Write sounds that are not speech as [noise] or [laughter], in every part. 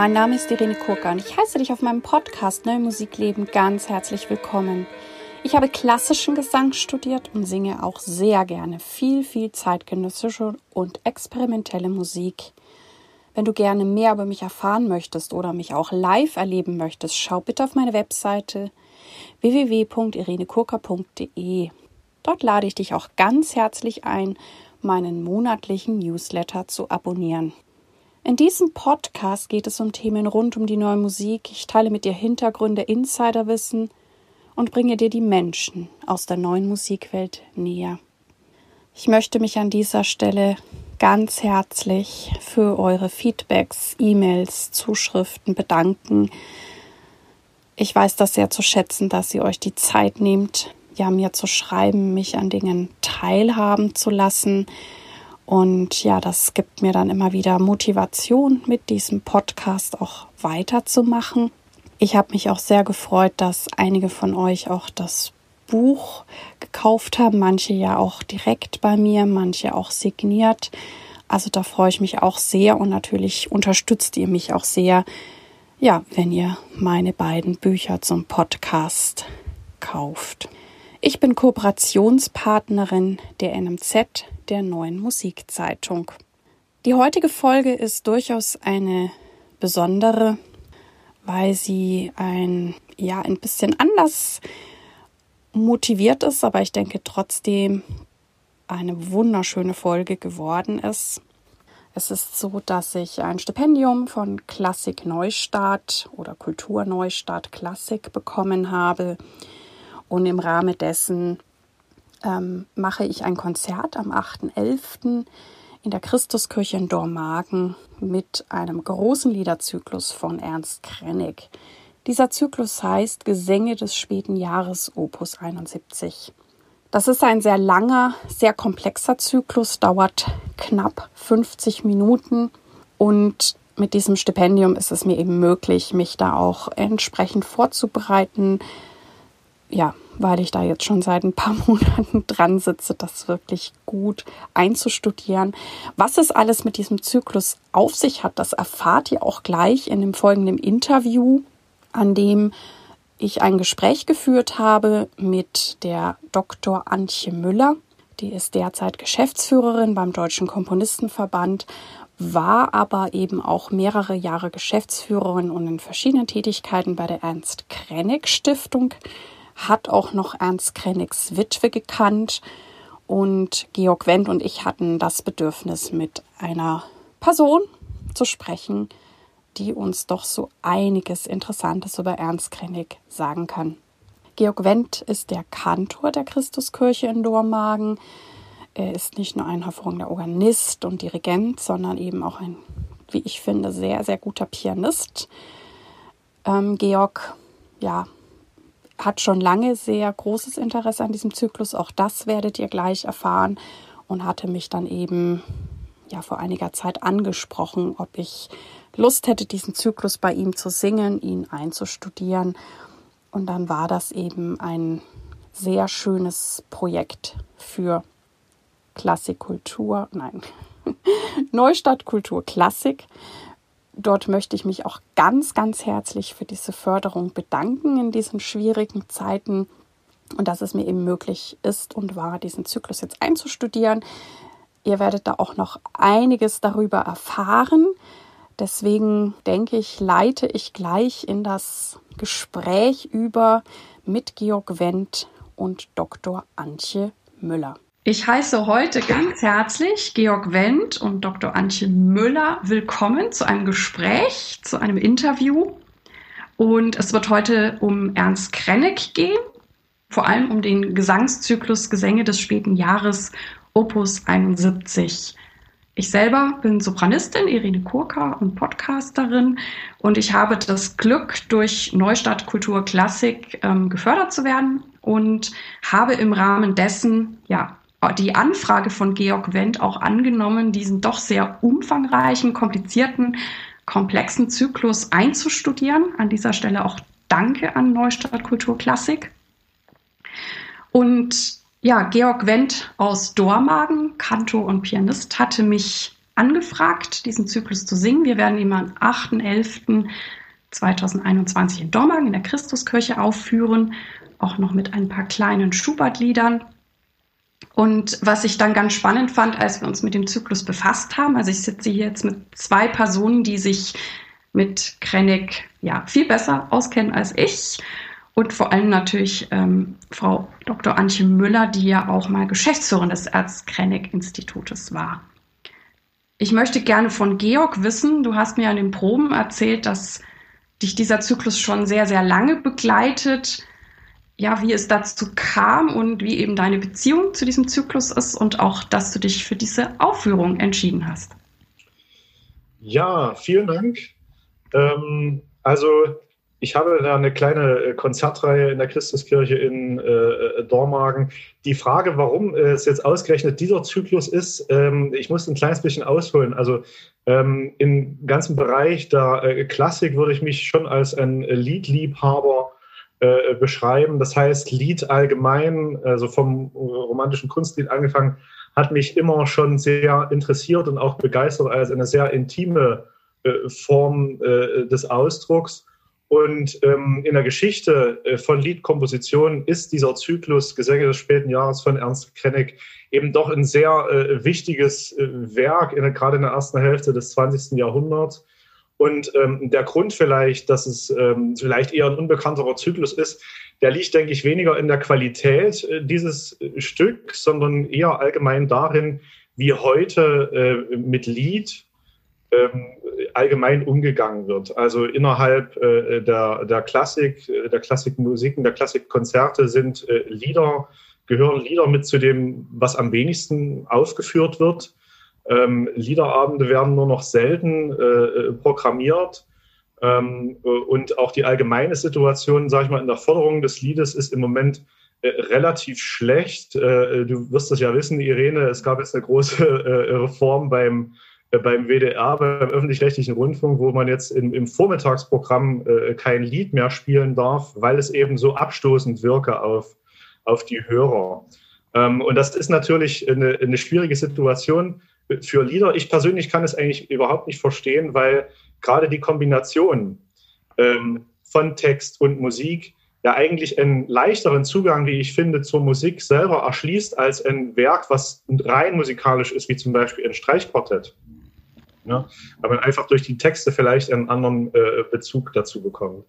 Mein Name ist Irene Kurka und ich heiße dich auf meinem Podcast Neue Musik leben ganz herzlich willkommen. Ich habe klassischen Gesang studiert und singe auch sehr gerne viel, viel zeitgenössische und experimentelle Musik. Wenn du gerne mehr über mich erfahren möchtest oder mich auch live erleben möchtest, schau bitte auf meine Webseite www.irenekurka.de. Dort lade ich dich auch ganz herzlich ein, meinen monatlichen Newsletter zu abonnieren. In diesem Podcast geht es um Themen rund um die neue Musik. Ich teile mit dir Hintergründe, Insiderwissen und bringe dir die Menschen aus der neuen Musikwelt näher. Ich möchte mich an dieser Stelle ganz herzlich für eure Feedbacks, E-Mails, Zuschriften bedanken. Ich weiß das sehr zu schätzen, dass ihr euch die Zeit nehmt, ja, mir zu schreiben, mich an Dingen teilhaben zu lassen und ja, das gibt mir dann immer wieder Motivation, mit diesem Podcast auch weiterzumachen. Ich habe mich auch sehr gefreut, dass einige von euch auch das Buch gekauft haben, manche ja auch direkt bei mir, manche auch signiert. Also da freue ich mich auch sehr und natürlich unterstützt ihr mich auch sehr, ja, wenn ihr meine beiden Bücher zum Podcast kauft. Ich bin Kooperationspartnerin der NMZ, der neuen Musikzeitung. Die heutige Folge ist durchaus eine besondere, weil sie ein, ja, ein bisschen anders motiviert ist, aber ich denke trotzdem eine wunderschöne Folge geworden ist. Es ist so, dass ich ein Stipendium von Klassik Neustart oder Kultur Neustart Klassik bekommen habe und im Rahmen dessen ähm, mache ich ein Konzert am 8.11. in der Christuskirche in Dormagen mit einem großen Liederzyklus von Ernst Krennig. Dieser Zyklus heißt Gesänge des späten Jahres Opus 71. Das ist ein sehr langer, sehr komplexer Zyklus, dauert knapp 50 Minuten und mit diesem Stipendium ist es mir eben möglich, mich da auch entsprechend vorzubereiten, ja, weil ich da jetzt schon seit ein paar [laughs] Monaten dran sitze, das wirklich gut einzustudieren. Was es alles mit diesem Zyklus auf sich hat, das erfahrt ihr auch gleich in dem folgenden Interview, an dem ich ein Gespräch geführt habe mit der Dr. Antje Müller. Die ist derzeit Geschäftsführerin beim Deutschen Komponistenverband, war aber eben auch mehrere Jahre Geschäftsführerin und in verschiedenen Tätigkeiten bei der Ernst Krennig Stiftung hat auch noch Ernst Krenigs Witwe gekannt und Georg Wendt und ich hatten das Bedürfnis, mit einer Person zu sprechen, die uns doch so einiges Interessantes über Ernst Krenig sagen kann. Georg Wendt ist der Kantor der Christuskirche in Dormagen. Er ist nicht nur ein hervorragender Organist und Dirigent, sondern eben auch ein, wie ich finde, sehr, sehr guter Pianist. Ähm, Georg, ja, hat schon lange sehr großes Interesse an diesem Zyklus. Auch das werdet ihr gleich erfahren und hatte mich dann eben ja vor einiger Zeit angesprochen, ob ich Lust hätte, diesen Zyklus bei ihm zu singen, ihn einzustudieren. Und dann war das eben ein sehr schönes Projekt für Klassikkultur, nein, [laughs] Neustadtkultur Klassik dort möchte ich mich auch ganz, ganz herzlich für diese Förderung bedanken in diesen schwierigen Zeiten und dass es mir eben möglich ist und war, diesen Zyklus jetzt einzustudieren. Ihr werdet da auch noch einiges darüber erfahren. Deswegen denke ich, leite ich gleich in das Gespräch über mit Georg Wendt und Dr. Antje Müller. Ich heiße heute ganz herzlich Georg Wendt und Dr. Antje Müller willkommen zu einem Gespräch, zu einem Interview. Und es wird heute um Ernst Krenneck gehen, vor allem um den Gesangszyklus Gesänge des späten Jahres Opus 71. Ich selber bin Sopranistin, Irene Kurka und Podcasterin und ich habe das Glück, durch Neustadt Kultur Klassik ähm, gefördert zu werden und habe im Rahmen dessen ja die Anfrage von Georg Wendt auch angenommen, diesen doch sehr umfangreichen, komplizierten, komplexen Zyklus einzustudieren. An dieser Stelle auch Danke an Neustadt Kulturklassik. Und ja, Georg Wendt aus Dormagen, Kantor und Pianist, hatte mich angefragt, diesen Zyklus zu singen. Wir werden ihn am 8.11.2021 in Dormagen in der Christuskirche aufführen, auch noch mit ein paar kleinen Schubert-Liedern. Und was ich dann ganz spannend fand, als wir uns mit dem Zyklus befasst haben, also ich sitze hier jetzt mit zwei Personen, die sich mit Krennig ja viel besser auskennen als ich. Und vor allem natürlich ähm, Frau Dr. Antje Müller, die ja auch mal Geschäftsführerin des Ernst-Krennig-Institutes war. Ich möchte gerne von Georg wissen, du hast mir an den Proben erzählt, dass dich dieser Zyklus schon sehr, sehr lange begleitet ja, wie es dazu kam und wie eben deine Beziehung zu diesem Zyklus ist und auch, dass du dich für diese Aufführung entschieden hast. Ja, vielen Dank. Ähm, also ich habe da eine kleine äh, Konzertreihe in der Christuskirche in äh, äh, Dormagen. Die Frage, warum es jetzt ausgerechnet dieser Zyklus ist, ähm, ich muss ein kleines bisschen ausholen. Also ähm, im ganzen Bereich der äh, Klassik würde ich mich schon als ein Liedliebhaber äh, beschreiben. Das heißt, Lied allgemein, also vom romantischen Kunstlied angefangen, hat mich immer schon sehr interessiert und auch begeistert als eine sehr intime äh, Form äh, des Ausdrucks. Und ähm, in der Geschichte äh, von Liedkompositionen ist dieser Zyklus Gesänge des späten Jahres von Ernst Krennig eben doch ein sehr äh, wichtiges äh, Werk, in, gerade in der ersten Hälfte des 20. Jahrhunderts. Und ähm, der Grund vielleicht, dass es ähm, vielleicht eher ein unbekannterer Zyklus ist, der liegt, denke ich, weniger in der Qualität äh, dieses äh, Stücks, sondern eher allgemein darin, wie heute äh, mit Lied ähm, allgemein umgegangen wird. Also innerhalb äh, der, der Klassik, äh, der Klassikmusiken, der Klassikkonzerte sind äh, Lieder, gehören Lieder mit zu dem, was am wenigsten aufgeführt wird. Ähm, Liederabende werden nur noch selten äh, äh, programmiert. Ähm, und auch die allgemeine Situation, sage ich mal, in der Förderung des Liedes ist im Moment äh, relativ schlecht. Äh, du wirst das ja wissen, Irene, es gab jetzt eine große [laughs] äh, Reform beim, äh, beim WDR, beim öffentlich-rechtlichen Rundfunk, wo man jetzt im, im Vormittagsprogramm kein Lied mehr spielen darf, weil es eben so abstoßend wirke auf, auf die Hörer. Ähm, und das ist natürlich eine, eine schwierige Situation für Lieder. Ich persönlich kann es eigentlich überhaupt nicht verstehen, weil gerade die Kombination ähm, von Text und Musik ja eigentlich einen leichteren Zugang, wie ich finde, zur Musik selber erschließt, als ein Werk, was rein musikalisch ist, wie zum Beispiel ein Streichquartett. Ja, aber man einfach durch die Texte vielleicht einen anderen äh, Bezug dazu bekommt.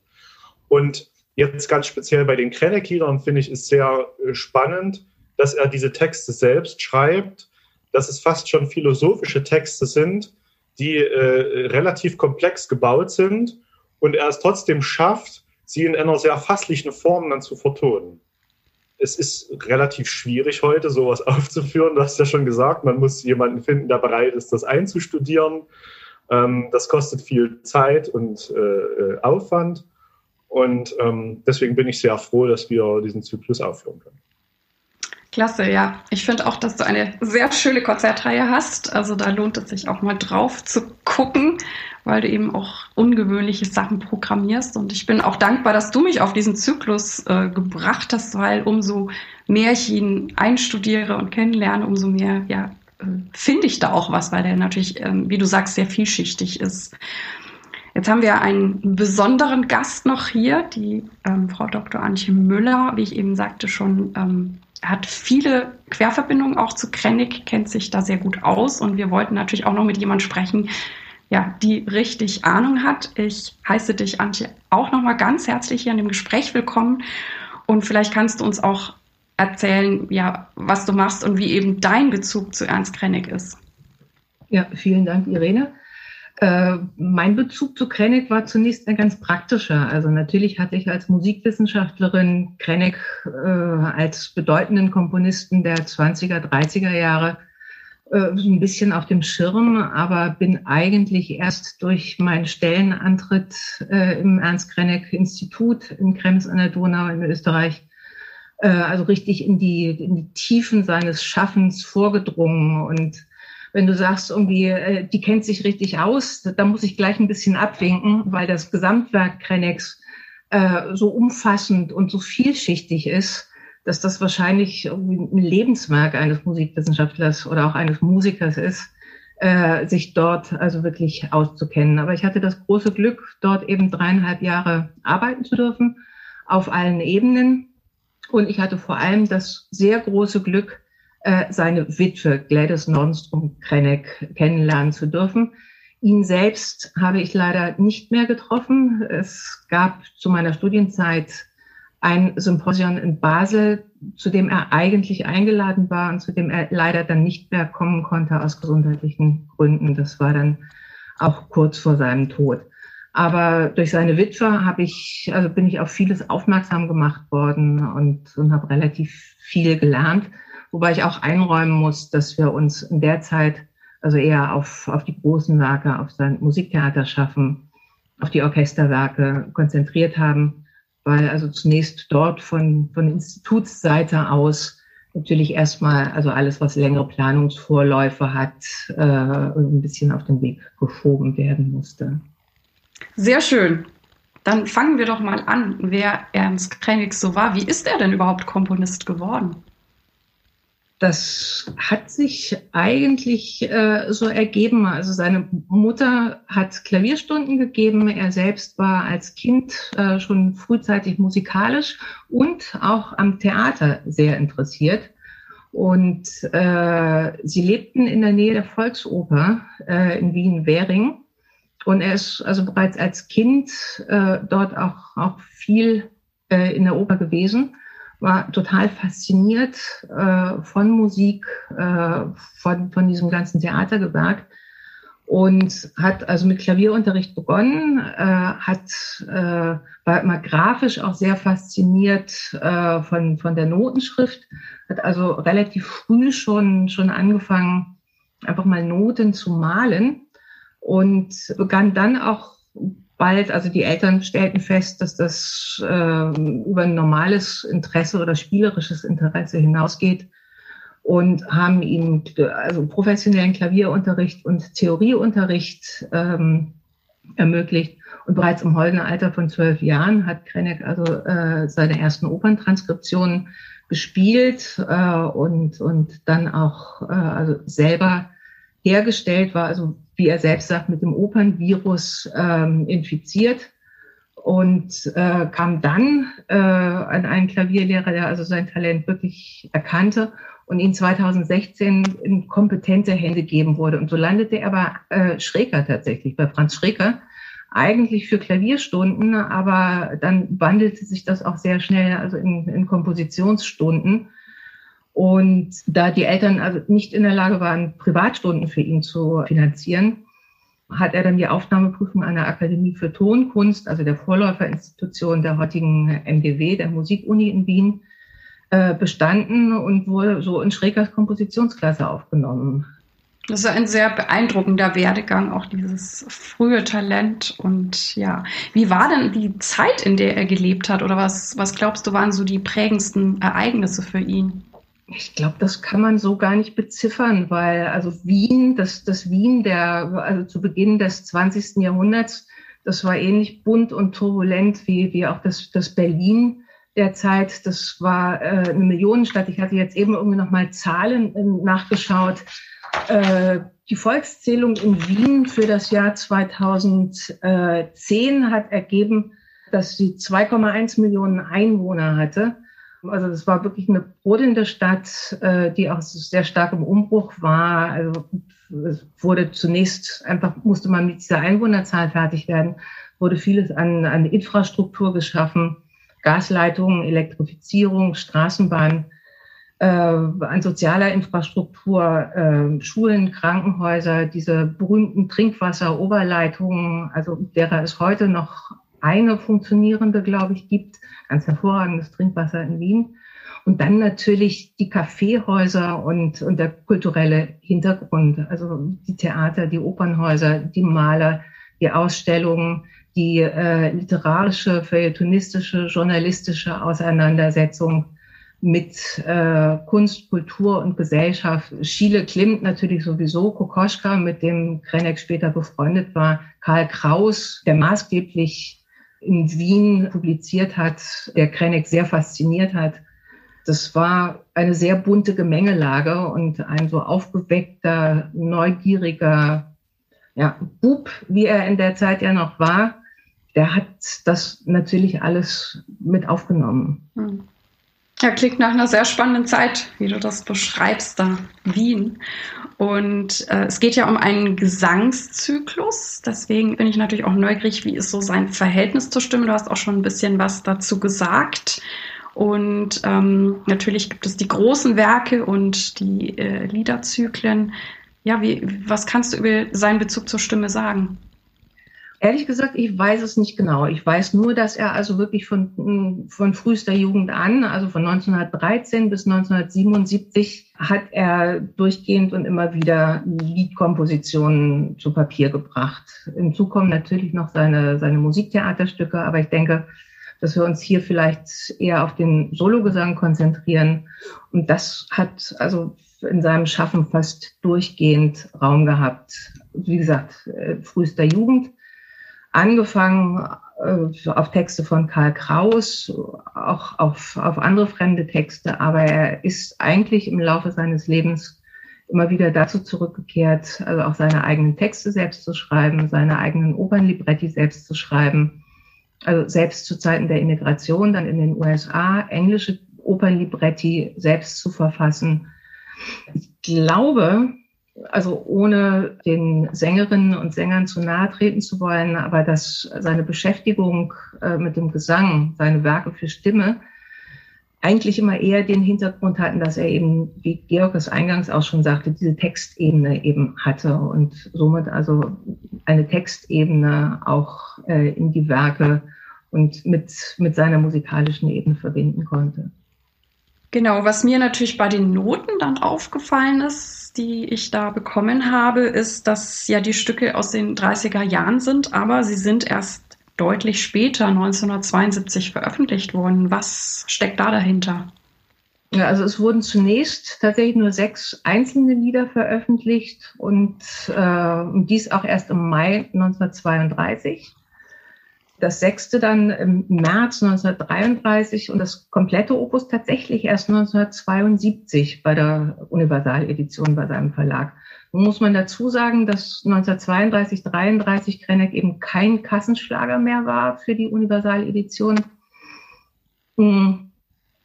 Und jetzt ganz speziell bei den Krennek-Liedern finde ich es sehr äh, spannend, dass er diese Texte selbst schreibt dass es fast schon philosophische Texte sind, die äh, relativ komplex gebaut sind und er es trotzdem schafft, sie in einer sehr fasslichen Form dann zu vertonen. Es ist relativ schwierig heute, sowas [laughs] aufzuführen. Du hast ja schon gesagt, man muss jemanden finden, der bereit ist, das einzustudieren. Ähm, das kostet viel Zeit und äh, Aufwand. Und ähm, deswegen bin ich sehr froh, dass wir diesen Zyklus aufführen können. Klasse, ja. Ich finde auch, dass du eine sehr schöne Konzertreihe hast. Also da lohnt es sich auch mal drauf zu gucken, weil du eben auch ungewöhnliche Sachen programmierst. Und ich bin auch dankbar, dass du mich auf diesen Zyklus äh, gebracht hast, weil umso mehr ich ihn einstudiere und kennenlerne, umso mehr ja, äh, finde ich da auch was, weil der natürlich, ähm, wie du sagst, sehr vielschichtig ist. Jetzt haben wir einen besonderen Gast noch hier, die ähm, Frau Dr. Antje Müller, wie ich eben sagte, schon ähm, hat viele Querverbindungen auch zu Krennig, kennt sich da sehr gut aus und wir wollten natürlich auch noch mit jemand sprechen, ja, die richtig Ahnung hat. Ich heiße dich, Antje, auch noch mal ganz herzlich hier in dem Gespräch willkommen und vielleicht kannst du uns auch erzählen, ja, was du machst und wie eben dein Bezug zu Ernst Krennig ist. Ja, vielen Dank, Irene. Äh, mein Bezug zu Krennig war zunächst ein ganz praktischer. Also natürlich hatte ich als Musikwissenschaftlerin Krennig äh, als bedeutenden Komponisten der 20er, 30er Jahre äh, ein bisschen auf dem Schirm, aber bin eigentlich erst durch meinen Stellenantritt äh, im Ernst-Krennig-Institut in Krems an der Donau in Österreich äh, also richtig in die, in die Tiefen seines Schaffens vorgedrungen und wenn du sagst, irgendwie, äh, die kennt sich richtig aus, da muss ich gleich ein bisschen abwinken, weil das Gesamtwerk Krenex äh, so umfassend und so vielschichtig ist, dass das wahrscheinlich ein Lebenswerk eines Musikwissenschaftlers oder auch eines Musikers ist, äh, sich dort also wirklich auszukennen. Aber ich hatte das große Glück, dort eben dreieinhalb Jahre arbeiten zu dürfen, auf allen Ebenen. Und ich hatte vor allem das sehr große Glück, seine Witwe Gladys Nordstrom Krenneck kennenlernen zu dürfen. Ihn selbst habe ich leider nicht mehr getroffen. Es gab zu meiner Studienzeit ein Symposium in Basel, zu dem er eigentlich eingeladen war und zu dem er leider dann nicht mehr kommen konnte aus gesundheitlichen Gründen. Das war dann auch kurz vor seinem Tod. Aber durch seine Witwe habe ich, also bin ich auf vieles aufmerksam gemacht worden und, und habe relativ viel gelernt. Wobei ich auch einräumen muss, dass wir uns in der Zeit also eher auf, auf die großen Werke, auf sein Musiktheater schaffen, auf die Orchesterwerke konzentriert haben weil also zunächst dort von, von Institutsseite aus natürlich erstmal, also alles, was längere Planungsvorläufe hat, äh, ein bisschen auf den Weg geschoben werden musste. Sehr schön. Dann fangen wir doch mal an, wer Ernst Krennig so war. Wie ist er denn überhaupt Komponist geworden? Das hat sich eigentlich äh, so ergeben. Also seine Mutter hat Klavierstunden gegeben. Er selbst war als Kind äh, schon frühzeitig musikalisch und auch am Theater sehr interessiert. Und äh, sie lebten in der Nähe der Volksoper äh, in Wien-Währing. Und er ist also bereits als Kind äh, dort auch, auch viel äh, in der Oper gewesen war total fasziniert äh, von Musik, äh, von, von diesem ganzen Theatergewerk und hat also mit Klavierunterricht begonnen, äh, hat, äh, war immer grafisch auch sehr fasziniert äh, von, von der Notenschrift, hat also relativ früh schon, schon angefangen, einfach mal Noten zu malen und begann dann auch bald, also die Eltern stellten fest, dass das äh, über ein normales Interesse oder spielerisches Interesse hinausgeht und haben ihm also professionellen Klavierunterricht und Theorieunterricht ähm, ermöglicht. Und bereits im holden Alter von zwölf Jahren hat Krenek also äh, seine ersten Operntranskriptionen gespielt äh, und, und dann auch äh, also selber hergestellt war, also wie er selbst sagt, mit dem Opernvirus ähm, infiziert und äh, kam dann äh, an einen Klavierlehrer, der also sein Talent wirklich erkannte und ihn 2016 in kompetente Hände geben wurde. Und so landete er bei äh, Schreker tatsächlich, bei Franz Schreker, eigentlich für Klavierstunden, aber dann wandelte sich das auch sehr schnell also in, in Kompositionsstunden. Und da die Eltern also nicht in der Lage waren, Privatstunden für ihn zu finanzieren, hat er dann die Aufnahmeprüfung an der Akademie für Tonkunst, also der Vorläuferinstitution der heutigen MGW, der Musikuni in Wien, äh, bestanden und wurde so in Schrägers Kompositionsklasse aufgenommen. Das ist ein sehr beeindruckender Werdegang, auch dieses frühe Talent. Und ja, wie war denn die Zeit, in der er gelebt hat? Oder was, was glaubst du, waren so die prägendsten Ereignisse für ihn? Ich glaube, das kann man so gar nicht beziffern, weil also Wien, das, das Wien der, also zu Beginn des 20. Jahrhunderts, das war ähnlich bunt und turbulent wie, wie auch das, das Berlin der Zeit. Das war äh, eine Millionenstadt. Ich hatte jetzt eben irgendwie nochmal Zahlen äh, nachgeschaut. Äh, die Volkszählung in Wien für das Jahr 2010 hat ergeben, dass sie 2,1 Millionen Einwohner hatte. Also es war wirklich eine brodelnde Stadt, äh, die auch sehr stark im Umbruch war. Also es wurde zunächst einfach, musste man mit dieser Einwohnerzahl fertig werden, wurde vieles an, an Infrastruktur geschaffen, Gasleitungen, Elektrifizierung, Straßenbahn, äh, an sozialer Infrastruktur, äh, Schulen, Krankenhäuser, diese berühmten Trinkwasseroberleitungen, also derer es heute noch eine funktionierende, glaube ich, gibt ganz hervorragendes Trinkwasser in Wien. Und dann natürlich die Kaffeehäuser und, und der kulturelle Hintergrund, also die Theater, die Opernhäuser, die Maler, die Ausstellungen, die äh, literarische, feuilletonistische, journalistische Auseinandersetzung mit äh, Kunst, Kultur und Gesellschaft. Schiele Klimt natürlich sowieso, Kokoschka, mit dem Krenek später befreundet war, Karl Kraus, der maßgeblich in Wien publiziert hat, der Krenek sehr fasziniert hat. das war eine sehr bunte Gemengelage und ein so aufgeweckter, neugieriger ja, Bub, wie er in der Zeit ja noch war, der hat das natürlich alles mit aufgenommen. Hm. Ja, klingt nach einer sehr spannenden Zeit, wie du das beschreibst, da Wien. Und äh, es geht ja um einen Gesangszyklus. Deswegen bin ich natürlich auch neugierig, wie ist so sein Verhältnis zur Stimme. Du hast auch schon ein bisschen was dazu gesagt. Und ähm, natürlich gibt es die großen Werke und die äh, Liederzyklen. Ja, wie, was kannst du über seinen Bezug zur Stimme sagen? Ehrlich gesagt, ich weiß es nicht genau. Ich weiß nur, dass er also wirklich von, von frühester Jugend an, also von 1913 bis 1977, hat er durchgehend und immer wieder Liedkompositionen zu Papier gebracht. Hinzu kommen natürlich noch seine, seine Musiktheaterstücke, aber ich denke, dass wir uns hier vielleicht eher auf den Sologesang konzentrieren. Und das hat also in seinem Schaffen fast durchgehend Raum gehabt. Wie gesagt, äh, frühester Jugend angefangen äh, auf Texte von Karl Kraus, auch auf, auf andere fremde Texte, aber er ist eigentlich im Laufe seines Lebens immer wieder dazu zurückgekehrt, also auch seine eigenen Texte selbst zu schreiben, seine eigenen Opernlibretti selbst zu schreiben. Also selbst zu Zeiten der Immigration dann in den USA englische Opernlibretti selbst zu verfassen. Ich glaube, also ohne den Sängerinnen und Sängern zu nahe treten zu wollen, aber dass seine Beschäftigung äh, mit dem Gesang, seine Werke für Stimme, eigentlich immer eher den Hintergrund hatten, dass er eben, wie Georg es eingangs auch schon sagte, diese Textebene eben hatte und somit also eine Textebene auch äh, in die Werke und mit, mit seiner musikalischen Ebene verbinden konnte. Genau, was mir natürlich bei den Noten dann aufgefallen ist, die ich da bekommen habe, ist, dass ja die Stücke aus den 30er Jahren sind, aber sie sind erst deutlich später, 1972, veröffentlicht worden. Was steckt da dahinter? Ja, also es wurden zunächst tatsächlich nur sechs einzelne Lieder veröffentlicht und äh, dies auch erst im Mai 1932 das sechste dann im März 1933 und das komplette Opus tatsächlich erst 1972 bei der Universaledition bei seinem Verlag. Nun muss man dazu sagen, dass 1932, 33 Krenneck eben kein Kassenschlager mehr war für die Universaledition. Hm,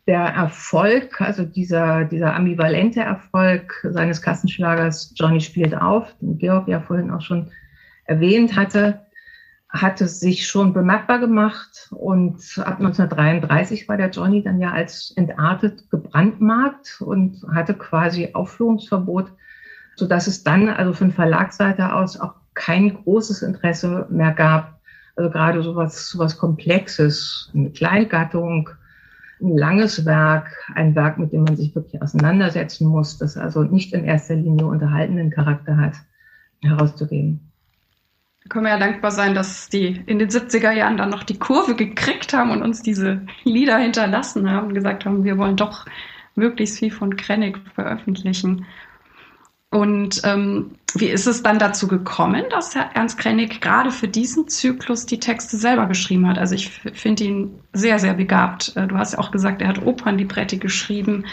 der Erfolg, also dieser, dieser ambivalente Erfolg seines Kassenschlagers Johnny spielt auf, den Georg ja vorhin auch schon erwähnt hatte, hat es sich schon bemerkbar gemacht und ab 1933 war der Johnny dann ja als entartet gebrandmarkt und hatte quasi Aufführungsverbot, so dass es dann also von Verlagsseite aus auch kein großes Interesse mehr gab. Also gerade sowas, sowas Komplexes, eine Kleingattung, ein langes Werk, ein Werk, mit dem man sich wirklich auseinandersetzen muss, das also nicht in erster Linie unterhaltenden Charakter hat, herauszugeben. Da können wir ja dankbar sein, dass die in den 70er Jahren dann noch die Kurve gekriegt haben und uns diese Lieder hinterlassen haben und gesagt haben, wir wollen doch möglichst viel von Krennic veröffentlichen. Und ähm, wie ist es dann dazu gekommen, dass Herr Ernst Krennic gerade für diesen Zyklus die Texte selber geschrieben hat? Also ich finde ihn sehr, sehr begabt. Äh, du hast ja auch gesagt, er hat Opernlibretti geschrieben.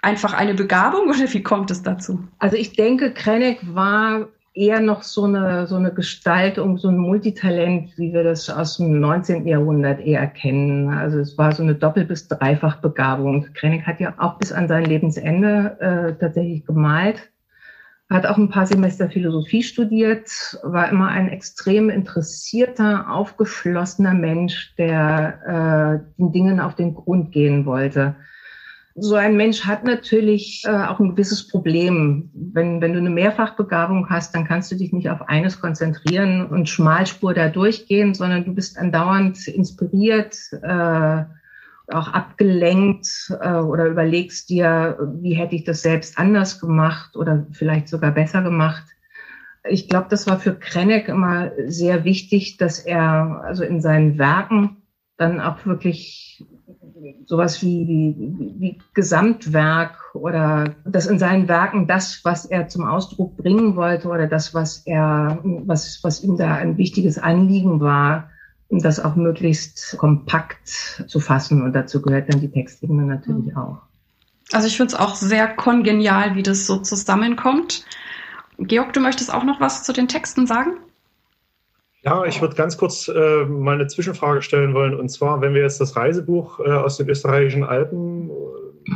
Einfach eine Begabung oder wie kommt es dazu? Also ich denke, Krennic war eher noch so eine, so eine Gestaltung, so ein Multitalent, wie wir das aus dem 19. Jahrhundert eher kennen. Also es war so eine Doppel- bis Dreifachbegabung. Krennic hat ja auch bis an sein Lebensende äh, tatsächlich gemalt, hat auch ein paar Semester Philosophie studiert, war immer ein extrem interessierter, aufgeschlossener Mensch, der äh, den Dingen auf den Grund gehen wollte so ein Mensch hat natürlich äh, auch ein gewisses Problem. Wenn, wenn du eine Mehrfachbegabung hast, dann kannst du dich nicht auf eines konzentrieren und Schmalspur da durchgehen, sondern du bist andauernd inspiriert, äh, auch abgelenkt äh, oder überlegst dir, wie hätte ich das selbst anders gemacht oder vielleicht sogar besser gemacht. Ich glaube, das war für Krenneck immer sehr wichtig, dass er also in seinen Werken dann auch wirklich sowas wie, wie, wie Gesamtwerk oder das in seinen Werken das, was er zum Ausdruck bringen wollte oder das, was er, was, was ihm da ein wichtiges Anliegen war, das auch möglichst kompakt zu fassen. Und dazu gehört dann die Textebene natürlich mhm. auch. Also ich finde es auch sehr kongenial, wie das so zusammenkommt. Georg, du möchtest auch noch was zu den Texten sagen? Ja, ich würde ganz kurz äh, mal eine Zwischenfrage stellen wollen. Und zwar, wenn wir jetzt das Reisebuch äh, aus den österreichischen Alpen äh,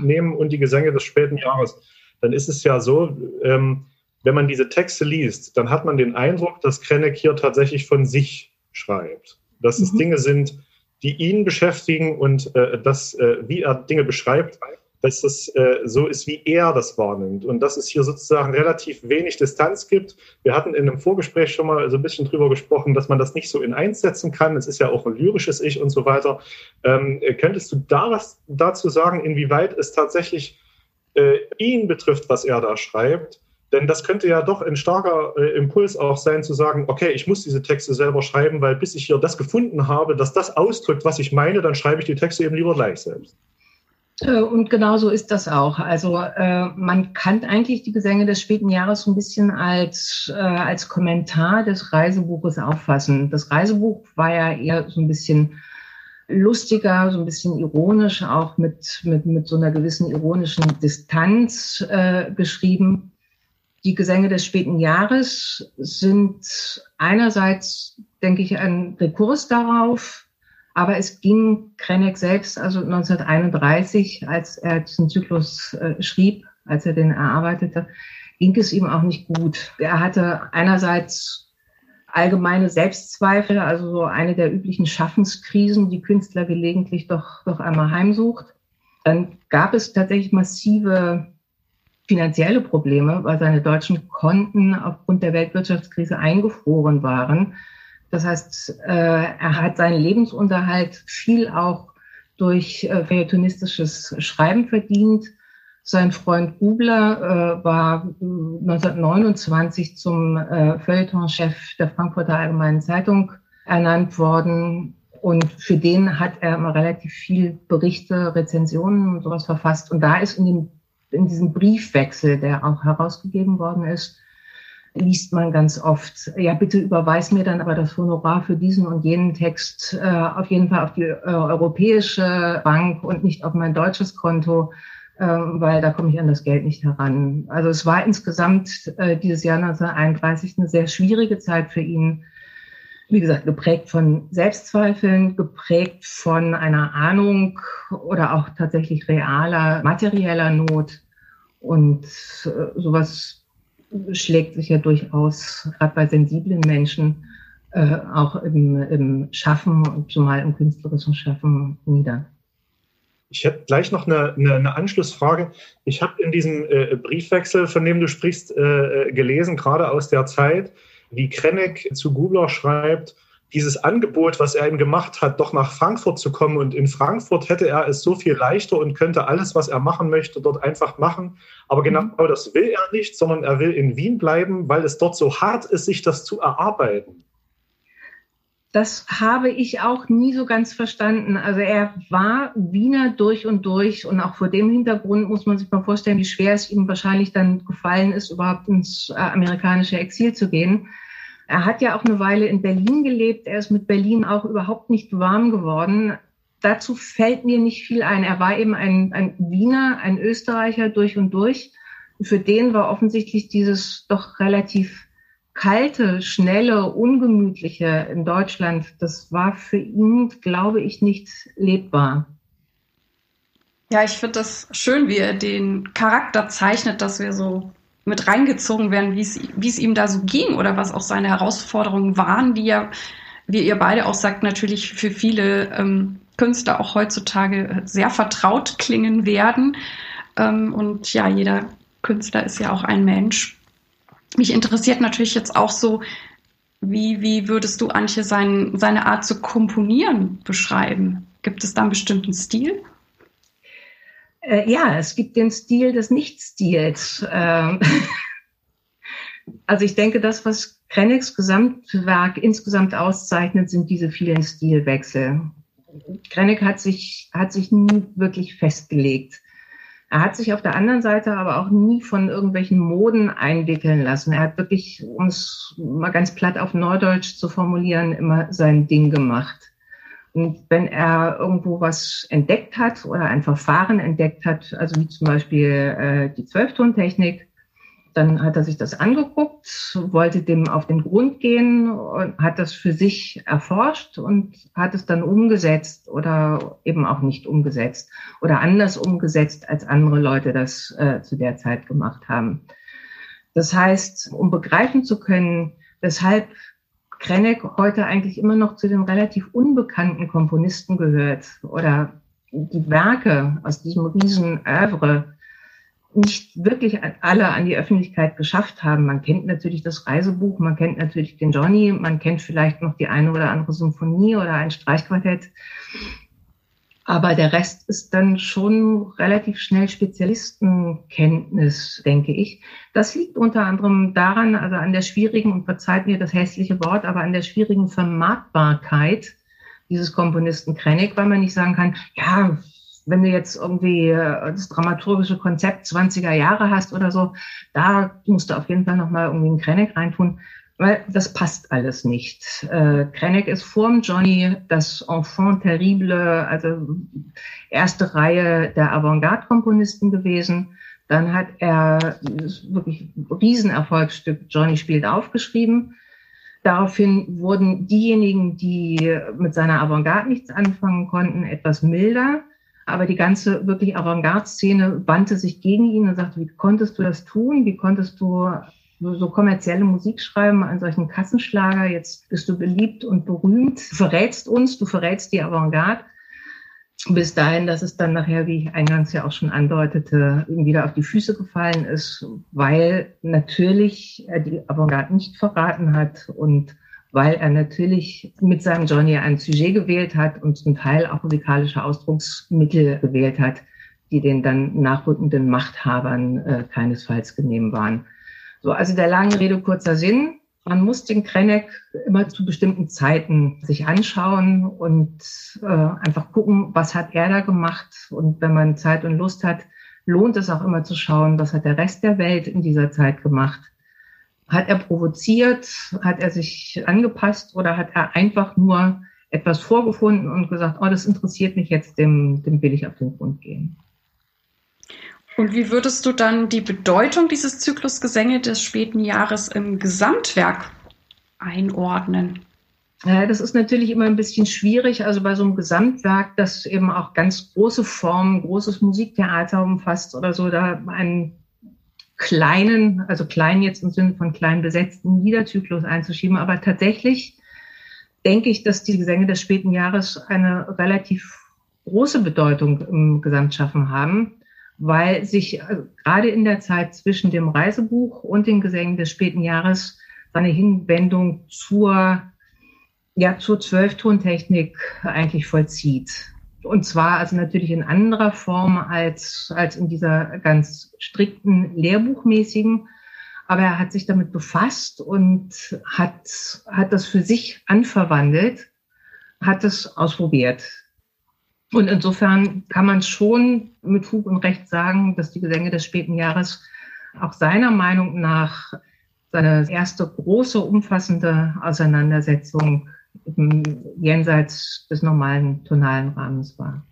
nehmen und die Gesänge des späten Jahres, dann ist es ja so, ähm, wenn man diese Texte liest, dann hat man den Eindruck, dass Krenneck hier tatsächlich von sich schreibt. Dass es mhm. Dinge sind, die ihn beschäftigen und äh, das, äh, wie er Dinge beschreibt, dass das äh, so ist, wie er das wahrnimmt und dass es hier sozusagen relativ wenig Distanz gibt. Wir hatten in einem Vorgespräch schon mal so ein bisschen drüber gesprochen, dass man das nicht so in eins setzen kann. Es ist ja auch ein lyrisches Ich und so weiter. Ähm, könntest du da was dazu sagen, inwieweit es tatsächlich äh, ihn betrifft, was er da schreibt? Denn das könnte ja doch ein starker äh, Impuls auch sein, zu sagen, okay, ich muss diese Texte selber schreiben, weil bis ich hier das gefunden habe, dass das ausdrückt, was ich meine, dann schreibe ich die Texte eben lieber gleich selbst. Äh, und genau so ist das auch. Also äh, man kann eigentlich die Gesänge des späten Jahres so ein bisschen als, äh, als Kommentar des Reisebuches auffassen. Das Reisebuch war ja eher so ein bisschen lustiger, so ein bisschen ironisch, auch mit, mit, mit so einer gewissen ironischen Distanz äh, geschrieben. Die Gesänge des späten Jahres sind einerseits, denke ich, ein Rekurs darauf, aber es ging Krenek selbst, also 1931, als er diesen Zyklus äh, schrieb, als er den erarbeitete, ging es ihm auch nicht gut. Er hatte einerseits allgemeine Selbstzweifel, also so eine der üblichen Schaffenskrisen, die Künstler gelegentlich doch, doch einmal heimsucht. Dann gab es tatsächlich massive finanzielle Probleme, weil seine deutschen Konten aufgrund der Weltwirtschaftskrise eingefroren waren. Das heißt, äh, er hat seinen Lebensunterhalt viel auch durch äh, feuilletonistisches Schreiben verdient. Sein Freund Gubler äh, war 1929 zum äh, Feuilletonchef der Frankfurter Allgemeinen Zeitung ernannt worden. Und für den hat er immer relativ viel Berichte, Rezensionen und sowas verfasst. Und da ist in, dem, in diesem Briefwechsel, der auch herausgegeben worden ist, liest man ganz oft, ja, bitte überweis mir dann aber das Honorar für diesen und jenen Text äh, auf jeden Fall auf die äh, europäische Bank und nicht auf mein deutsches Konto, äh, weil da komme ich an das Geld nicht heran. Also es war insgesamt äh, dieses Jahr 1931 eine sehr schwierige Zeit für ihn. Wie gesagt, geprägt von Selbstzweifeln, geprägt von einer Ahnung oder auch tatsächlich realer materieller Not. Und äh, sowas schlägt sich ja durchaus gerade bei sensiblen Menschen äh, auch im, im Schaffen und zumal im künstlerischen Schaffen nieder. Ich hätte gleich noch eine, eine, eine Anschlussfrage. Ich habe in diesem äh, Briefwechsel, von dem du sprichst, äh, gelesen, gerade aus der Zeit, wie Krenneck zu Gubler schreibt, dieses Angebot, was er ihm gemacht hat, doch nach Frankfurt zu kommen. Und in Frankfurt hätte er es so viel leichter und könnte alles, was er machen möchte, dort einfach machen. Aber genau mhm. das will er nicht, sondern er will in Wien bleiben, weil es dort so hart ist, sich das zu erarbeiten. Das habe ich auch nie so ganz verstanden. Also er war Wiener durch und durch und auch vor dem Hintergrund muss man sich mal vorstellen, wie schwer es ihm wahrscheinlich dann gefallen ist, überhaupt ins äh, amerikanische Exil zu gehen er hat ja auch eine Weile in Berlin gelebt. Er ist mit Berlin auch überhaupt nicht warm geworden. Dazu fällt mir nicht viel ein. Er war eben ein, ein Wiener, ein Österreicher durch und durch. Für den war offensichtlich dieses doch relativ kalte, schnelle, ungemütliche in Deutschland, das war für ihn, glaube ich, nicht lebbar. Ja, ich finde das schön, wie er den Charakter zeichnet, dass wir so mit reingezogen werden, wie es, ihm da so ging oder was auch seine Herausforderungen waren, die ja, wie ihr beide auch sagt, natürlich für viele ähm, Künstler auch heutzutage sehr vertraut klingen werden. Ähm, und ja, jeder Künstler ist ja auch ein Mensch. Mich interessiert natürlich jetzt auch so, wie, wie würdest du, Antje, sein, seine Art zu komponieren beschreiben? Gibt es da einen bestimmten Stil? Äh, ja, es gibt den Stil des Nicht-Stils. Ähm, [laughs] also ich denke, das, was Krennics Gesamtwerk insgesamt auszeichnet, sind diese vielen Stilwechsel. Krennic hat sich, hat sich nie wirklich festgelegt. Er hat sich auf der anderen Seite aber auch nie von irgendwelchen Moden einwickeln lassen. Er hat wirklich, um es mal ganz platt auf Neudeutsch zu formulieren, immer sein Ding gemacht. Und wenn er irgendwo was entdeckt hat oder ein Verfahren entdeckt hat, also wie zum Beispiel äh, die Zwölftontechnik, dann hat er sich das angeguckt, wollte dem auf den Grund gehen und hat das für sich erforscht und hat es dann umgesetzt oder eben auch nicht umgesetzt oder anders umgesetzt, als andere Leute das äh, zu der Zeit gemacht haben. Das heißt, um begreifen zu können, weshalb Krennek heute eigentlich immer noch zu den relativ unbekannten Komponisten gehört oder die Werke aus diesem riesen Oeuvre nicht wirklich alle an die Öffentlichkeit geschafft haben. Man kennt natürlich das Reisebuch, man kennt natürlich den Johnny, man kennt vielleicht noch die eine oder andere Symphonie oder ein Streichquartett. Aber der Rest ist dann schon relativ schnell Spezialistenkenntnis, denke ich. Das liegt unter anderem daran, also an der schwierigen, und verzeiht mir das hässliche Wort, aber an der schwierigen Vermarktbarkeit dieses Komponisten Krennig, weil man nicht sagen kann, ja, wenn du jetzt irgendwie äh, das dramaturgische Konzept 20er Jahre hast oder so, da musst du auf jeden Fall nochmal irgendwie einen Krennic reintun, weil das passt alles nicht. Äh, Krennic ist vorm Johnny das Enfant terrible, also erste Reihe der Avantgarde-Komponisten gewesen. Dann hat er wirklich Riesenerfolgsstück Johnny spielt aufgeschrieben. Daraufhin wurden diejenigen, die mit seiner Avantgarde nichts anfangen konnten, etwas milder. Aber die ganze wirklich Avantgarde-Szene wandte sich gegen ihn und sagte, wie konntest du das tun? Wie konntest du so kommerzielle Musik schreiben an solchen Kassenschlager? Jetzt bist du beliebt und berühmt. Du verrätst uns, du verrätst die Avantgarde. Bis dahin, dass es dann nachher, wie ich eingangs ja auch schon andeutete, wieder auf die Füße gefallen ist, weil natürlich er die Avantgarde nicht verraten hat und weil er natürlich mit seinem Johnny ein Sujet gewählt hat und zum Teil auch musikalische Ausdrucksmittel gewählt hat, die den dann nachrückenden Machthabern äh, keinesfalls genehm waren. So, also der lange Rede, kurzer Sinn. Man muss den Krennek immer zu bestimmten Zeiten sich anschauen und äh, einfach gucken, was hat er da gemacht. Und wenn man Zeit und Lust hat, lohnt es auch immer zu schauen, was hat der Rest der Welt in dieser Zeit gemacht hat er provoziert? Hat er sich angepasst oder hat er einfach nur etwas vorgefunden und gesagt, oh, das interessiert mich jetzt, dem, dem will ich auf den Grund gehen? Und wie würdest du dann die Bedeutung dieses Zyklusgesänge des späten Jahres im Gesamtwerk einordnen? Ja, das ist natürlich immer ein bisschen schwierig. Also bei so einem Gesamtwerk, das eben auch ganz große Formen, großes Musiktheater umfasst oder so, da ein kleinen, also klein jetzt im Sinne von klein besetzten Liederzyklus einzuschieben. Aber tatsächlich denke ich, dass die Gesänge des späten Jahres eine relativ große Bedeutung im Gesamtschaffen haben, weil sich äh, gerade in der Zeit zwischen dem Reisebuch und den Gesängen des späten Jahres seine Hinwendung zur, ja, zur Zwölftontechnik eigentlich vollzieht. Und zwar also natürlich in anderer Form als, als in dieser ganz strikten lehrbuchmäßigen. Aber er hat sich damit befasst und hat, hat das für sich anverwandelt, hat es ausprobiert. Und insofern kann man schon mit Fug und Recht sagen, dass die Gesänge des späten Jahres auch seiner Meinung nach seine erste große, umfassende Auseinandersetzung jenseits des normalen tonalen Rahmens war.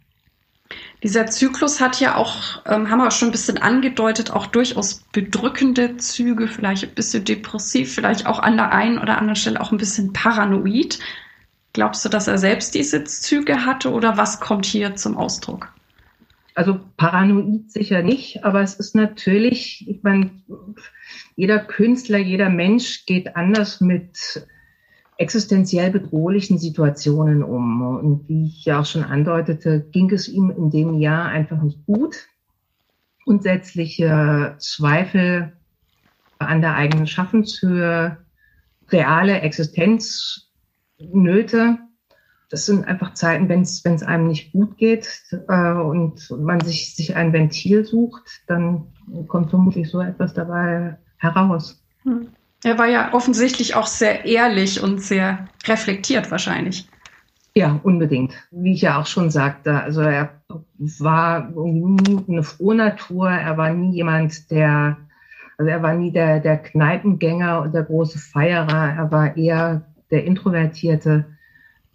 Dieser Zyklus hat ja auch, ähm, haben wir auch schon ein bisschen angedeutet, auch durchaus bedrückende Züge, vielleicht ein bisschen depressiv, vielleicht auch an der einen oder anderen Stelle auch ein bisschen paranoid. Glaubst du, dass er selbst diese Züge hatte oder was kommt hier zum Ausdruck? Also paranoid sicher nicht, aber es ist natürlich, ich meine, jeder Künstler, jeder Mensch geht anders mit existenziell bedrohlichen Situationen um. Und wie ich ja auch schon andeutete, ging es ihm in dem Jahr einfach nicht gut. Grundsätzliche Zweifel an der eigenen Schaffenshöhe, reale Existenznöte. Das sind einfach Zeiten, wenn es einem nicht gut geht äh, und man sich, sich ein Ventil sucht, dann kommt vermutlich so etwas dabei heraus. Hm. Er war ja offensichtlich auch sehr ehrlich und sehr reflektiert wahrscheinlich. Ja, unbedingt. Wie ich ja auch schon sagte, also er war nie eine frohe Natur. Er war nie jemand, der, also er war nie der, der Kneipengänger und der große Feierer. Er war eher der Introvertierte,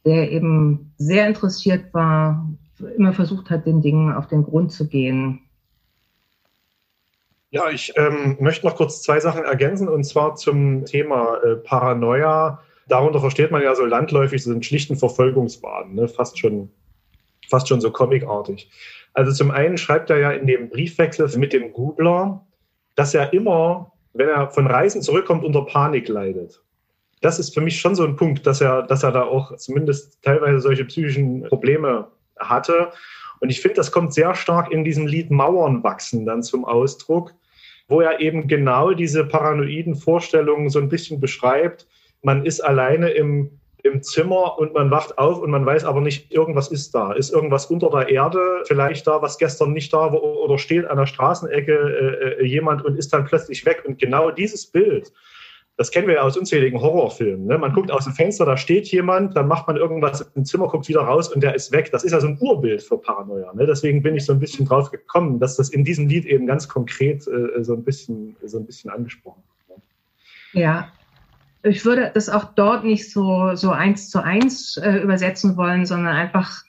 der eben sehr interessiert war, immer versucht hat, den Dingen auf den Grund zu gehen. Ja, ich ähm, möchte noch kurz zwei Sachen ergänzen und zwar zum Thema äh, Paranoia darunter versteht man ja so landläufig so einen schlichten Verfolgungswahn, ne? fast, schon, fast schon so comicartig. Also zum einen schreibt er ja in dem Briefwechsel mit dem Googler, dass er immer, wenn er von Reisen zurückkommt, unter Panik leidet. Das ist für mich schon so ein Punkt, dass er, dass er da auch zumindest teilweise solche psychischen Probleme hatte. Und ich finde, das kommt sehr stark in diesem Lied Mauern wachsen dann zum Ausdruck, wo er eben genau diese paranoiden Vorstellungen so ein bisschen beschreibt, man ist alleine im, im Zimmer und man wacht auf und man weiß aber nicht, irgendwas ist da. Ist irgendwas unter der Erde vielleicht da, was gestern nicht da war oder steht an der Straßenecke äh, äh, jemand und ist dann plötzlich weg. Und genau dieses Bild, das kennen wir ja aus unzähligen Horrorfilmen. Ne? Man guckt aus dem Fenster, da steht jemand, dann macht man irgendwas im Zimmer, guckt wieder raus und der ist weg. Das ist ja so ein Urbild für Paranoia. Ne? Deswegen bin ich so ein bisschen drauf gekommen, dass das in diesem Lied eben ganz konkret äh, so, ein bisschen, so ein bisschen angesprochen wird. Ja, ich würde das auch dort nicht so, so eins zu eins äh, übersetzen wollen, sondern einfach,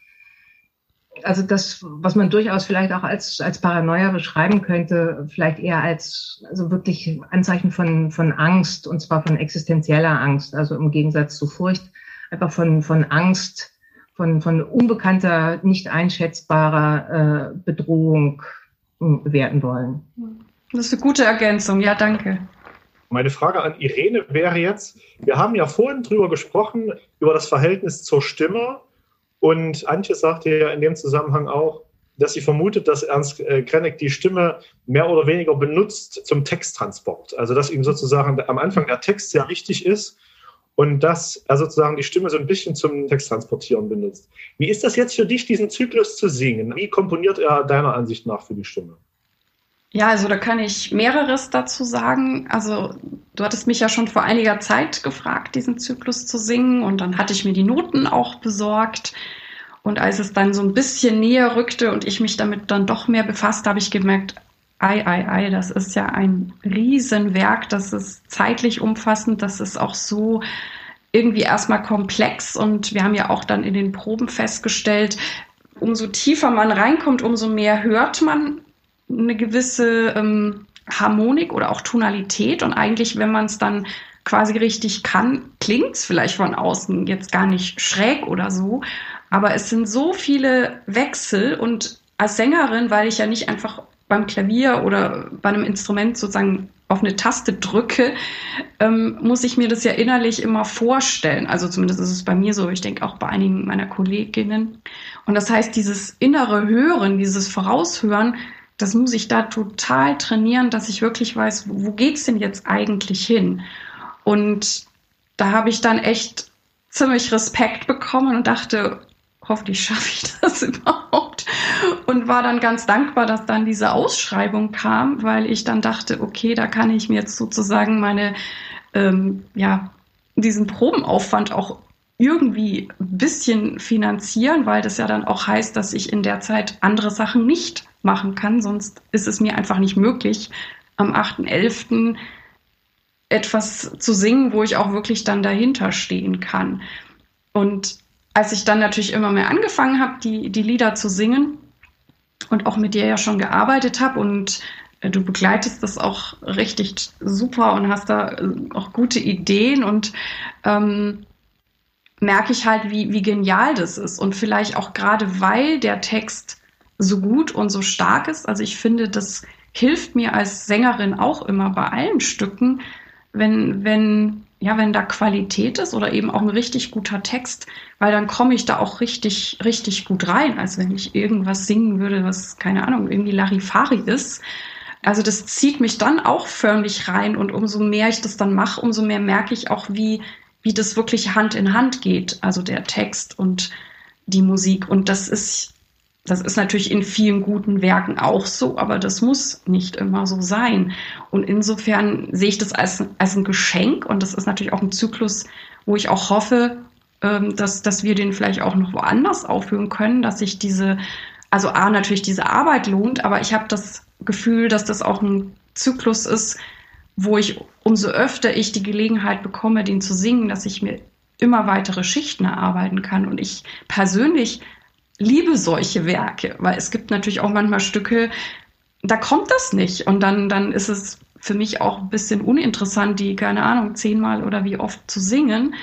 also das, was man durchaus vielleicht auch als, als Paranoia beschreiben könnte, vielleicht eher als, also wirklich Anzeichen von, von Angst, und zwar von existenzieller Angst, also im Gegensatz zu Furcht, einfach von, von Angst, von, von unbekannter, nicht einschätzbarer äh, Bedrohung äh, bewerten wollen. Das ist eine gute Ergänzung, ja, danke. Meine Frage an Irene wäre jetzt, wir haben ja vorhin drüber gesprochen, über das Verhältnis zur Stimme. Und Antje sagte ja in dem Zusammenhang auch, dass sie vermutet, dass Ernst äh, Krenneck die Stimme mehr oder weniger benutzt zum Texttransport. Also dass ihm sozusagen am Anfang der Text sehr wichtig ist und dass er sozusagen die Stimme so ein bisschen zum Texttransportieren benutzt. Wie ist das jetzt für dich, diesen Zyklus zu singen? Wie komponiert er deiner Ansicht nach für die Stimme? Ja, also da kann ich mehreres dazu sagen. Also du hattest mich ja schon vor einiger Zeit gefragt, diesen Zyklus zu singen und dann hatte ich mir die Noten auch besorgt. Und als es dann so ein bisschen näher rückte und ich mich damit dann doch mehr befasst, habe ich gemerkt, ei, ei, ei, das ist ja ein Riesenwerk, das ist zeitlich umfassend, das ist auch so irgendwie erstmal komplex und wir haben ja auch dann in den Proben festgestellt, umso tiefer man reinkommt, umso mehr hört man eine gewisse ähm, Harmonik oder auch Tonalität. Und eigentlich, wenn man es dann quasi richtig kann, klingt es vielleicht von außen jetzt gar nicht schräg oder so. Aber es sind so viele Wechsel und als Sängerin, weil ich ja nicht einfach beim Klavier oder bei einem Instrument sozusagen auf eine Taste drücke, ähm, muss ich mir das ja innerlich immer vorstellen. Also zumindest ist es bei mir so, ich denke auch bei einigen meiner Kolleginnen. Und das heißt, dieses innere Hören, dieses Voraushören, das muss ich da total trainieren, dass ich wirklich weiß, wo geht's denn jetzt eigentlich hin? Und da habe ich dann echt ziemlich Respekt bekommen und dachte, hoffentlich schaffe ich [laughs] das überhaupt. Und war dann ganz dankbar, dass dann diese Ausschreibung kam, weil ich dann dachte, okay, da kann ich mir jetzt sozusagen meine, ähm, ja, diesen Probenaufwand auch irgendwie ein bisschen finanzieren, weil das ja dann auch heißt, dass ich in der Zeit andere Sachen nicht machen kann. Sonst ist es mir einfach nicht möglich, am 8.11. etwas zu singen, wo ich auch wirklich dann dahinter stehen kann. Und als ich dann natürlich immer mehr angefangen habe, die, die Lieder zu singen und auch mit dir ja schon gearbeitet habe und äh, du begleitest das auch richtig super und hast da äh, auch gute Ideen und ähm, merke ich halt, wie, wie genial das ist. Und vielleicht auch gerade, weil der Text so gut und so stark ist. Also ich finde, das hilft mir als Sängerin auch immer bei allen Stücken, wenn, wenn, ja, wenn da Qualität ist oder eben auch ein richtig guter Text, weil dann komme ich da auch richtig, richtig gut rein, als wenn ich irgendwas singen würde, was, keine Ahnung, irgendwie Larifari ist. Also das zieht mich dann auch förmlich rein und umso mehr ich das dann mache, umso mehr merke ich auch, wie, wie das wirklich Hand in Hand geht, also der Text und die Musik. Und das ist das ist natürlich in vielen guten Werken auch so, aber das muss nicht immer so sein. Und insofern sehe ich das als, als ein Geschenk und das ist natürlich auch ein Zyklus, wo ich auch hoffe, ähm, dass, dass wir den vielleicht auch noch woanders aufführen können, dass sich diese, also A, natürlich diese Arbeit lohnt, aber ich habe das Gefühl, dass das auch ein Zyklus ist, wo ich umso öfter ich die Gelegenheit bekomme, den zu singen, dass ich mir immer weitere Schichten erarbeiten kann. Und ich persönlich liebe solche Werke, weil es gibt natürlich auch manchmal Stücke, da kommt das nicht. Und dann, dann ist es für mich auch ein bisschen uninteressant, die, keine Ahnung, zehnmal oder wie oft zu singen.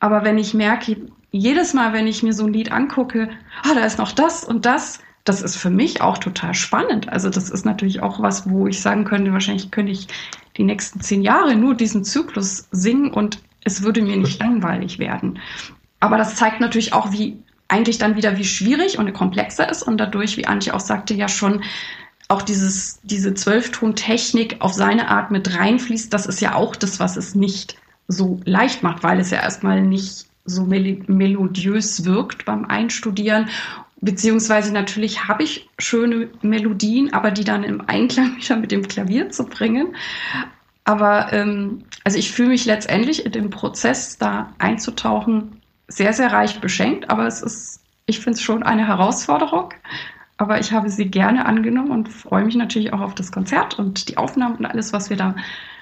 Aber wenn ich merke, jedes Mal, wenn ich mir so ein Lied angucke, ah, da ist noch das und das, das ist für mich auch total spannend. Also das ist natürlich auch was, wo ich sagen könnte, wahrscheinlich könnte ich die nächsten zehn Jahre nur diesen Zyklus singen und es würde mir nicht langweilig werden. Aber das zeigt natürlich auch, wie eigentlich dann wieder, wie schwierig und komplexer ist und dadurch, wie Antje auch sagte, ja schon auch dieses, diese Zwölftontechnik auf seine Art mit reinfließt. Das ist ja auch das, was es nicht so leicht macht, weil es ja erstmal nicht so mel melodiös wirkt beim Einstudieren. Beziehungsweise natürlich habe ich schöne Melodien, aber die dann im Einklang [laughs] wieder mit dem Klavier zu bringen. Aber ähm, also ich fühle mich letztendlich in dem Prozess da einzutauchen sehr, sehr reich beschenkt, aber es ist, ich finde es schon eine Herausforderung. Aber ich habe sie gerne angenommen und freue mich natürlich auch auf das Konzert und die Aufnahmen und alles, was wir da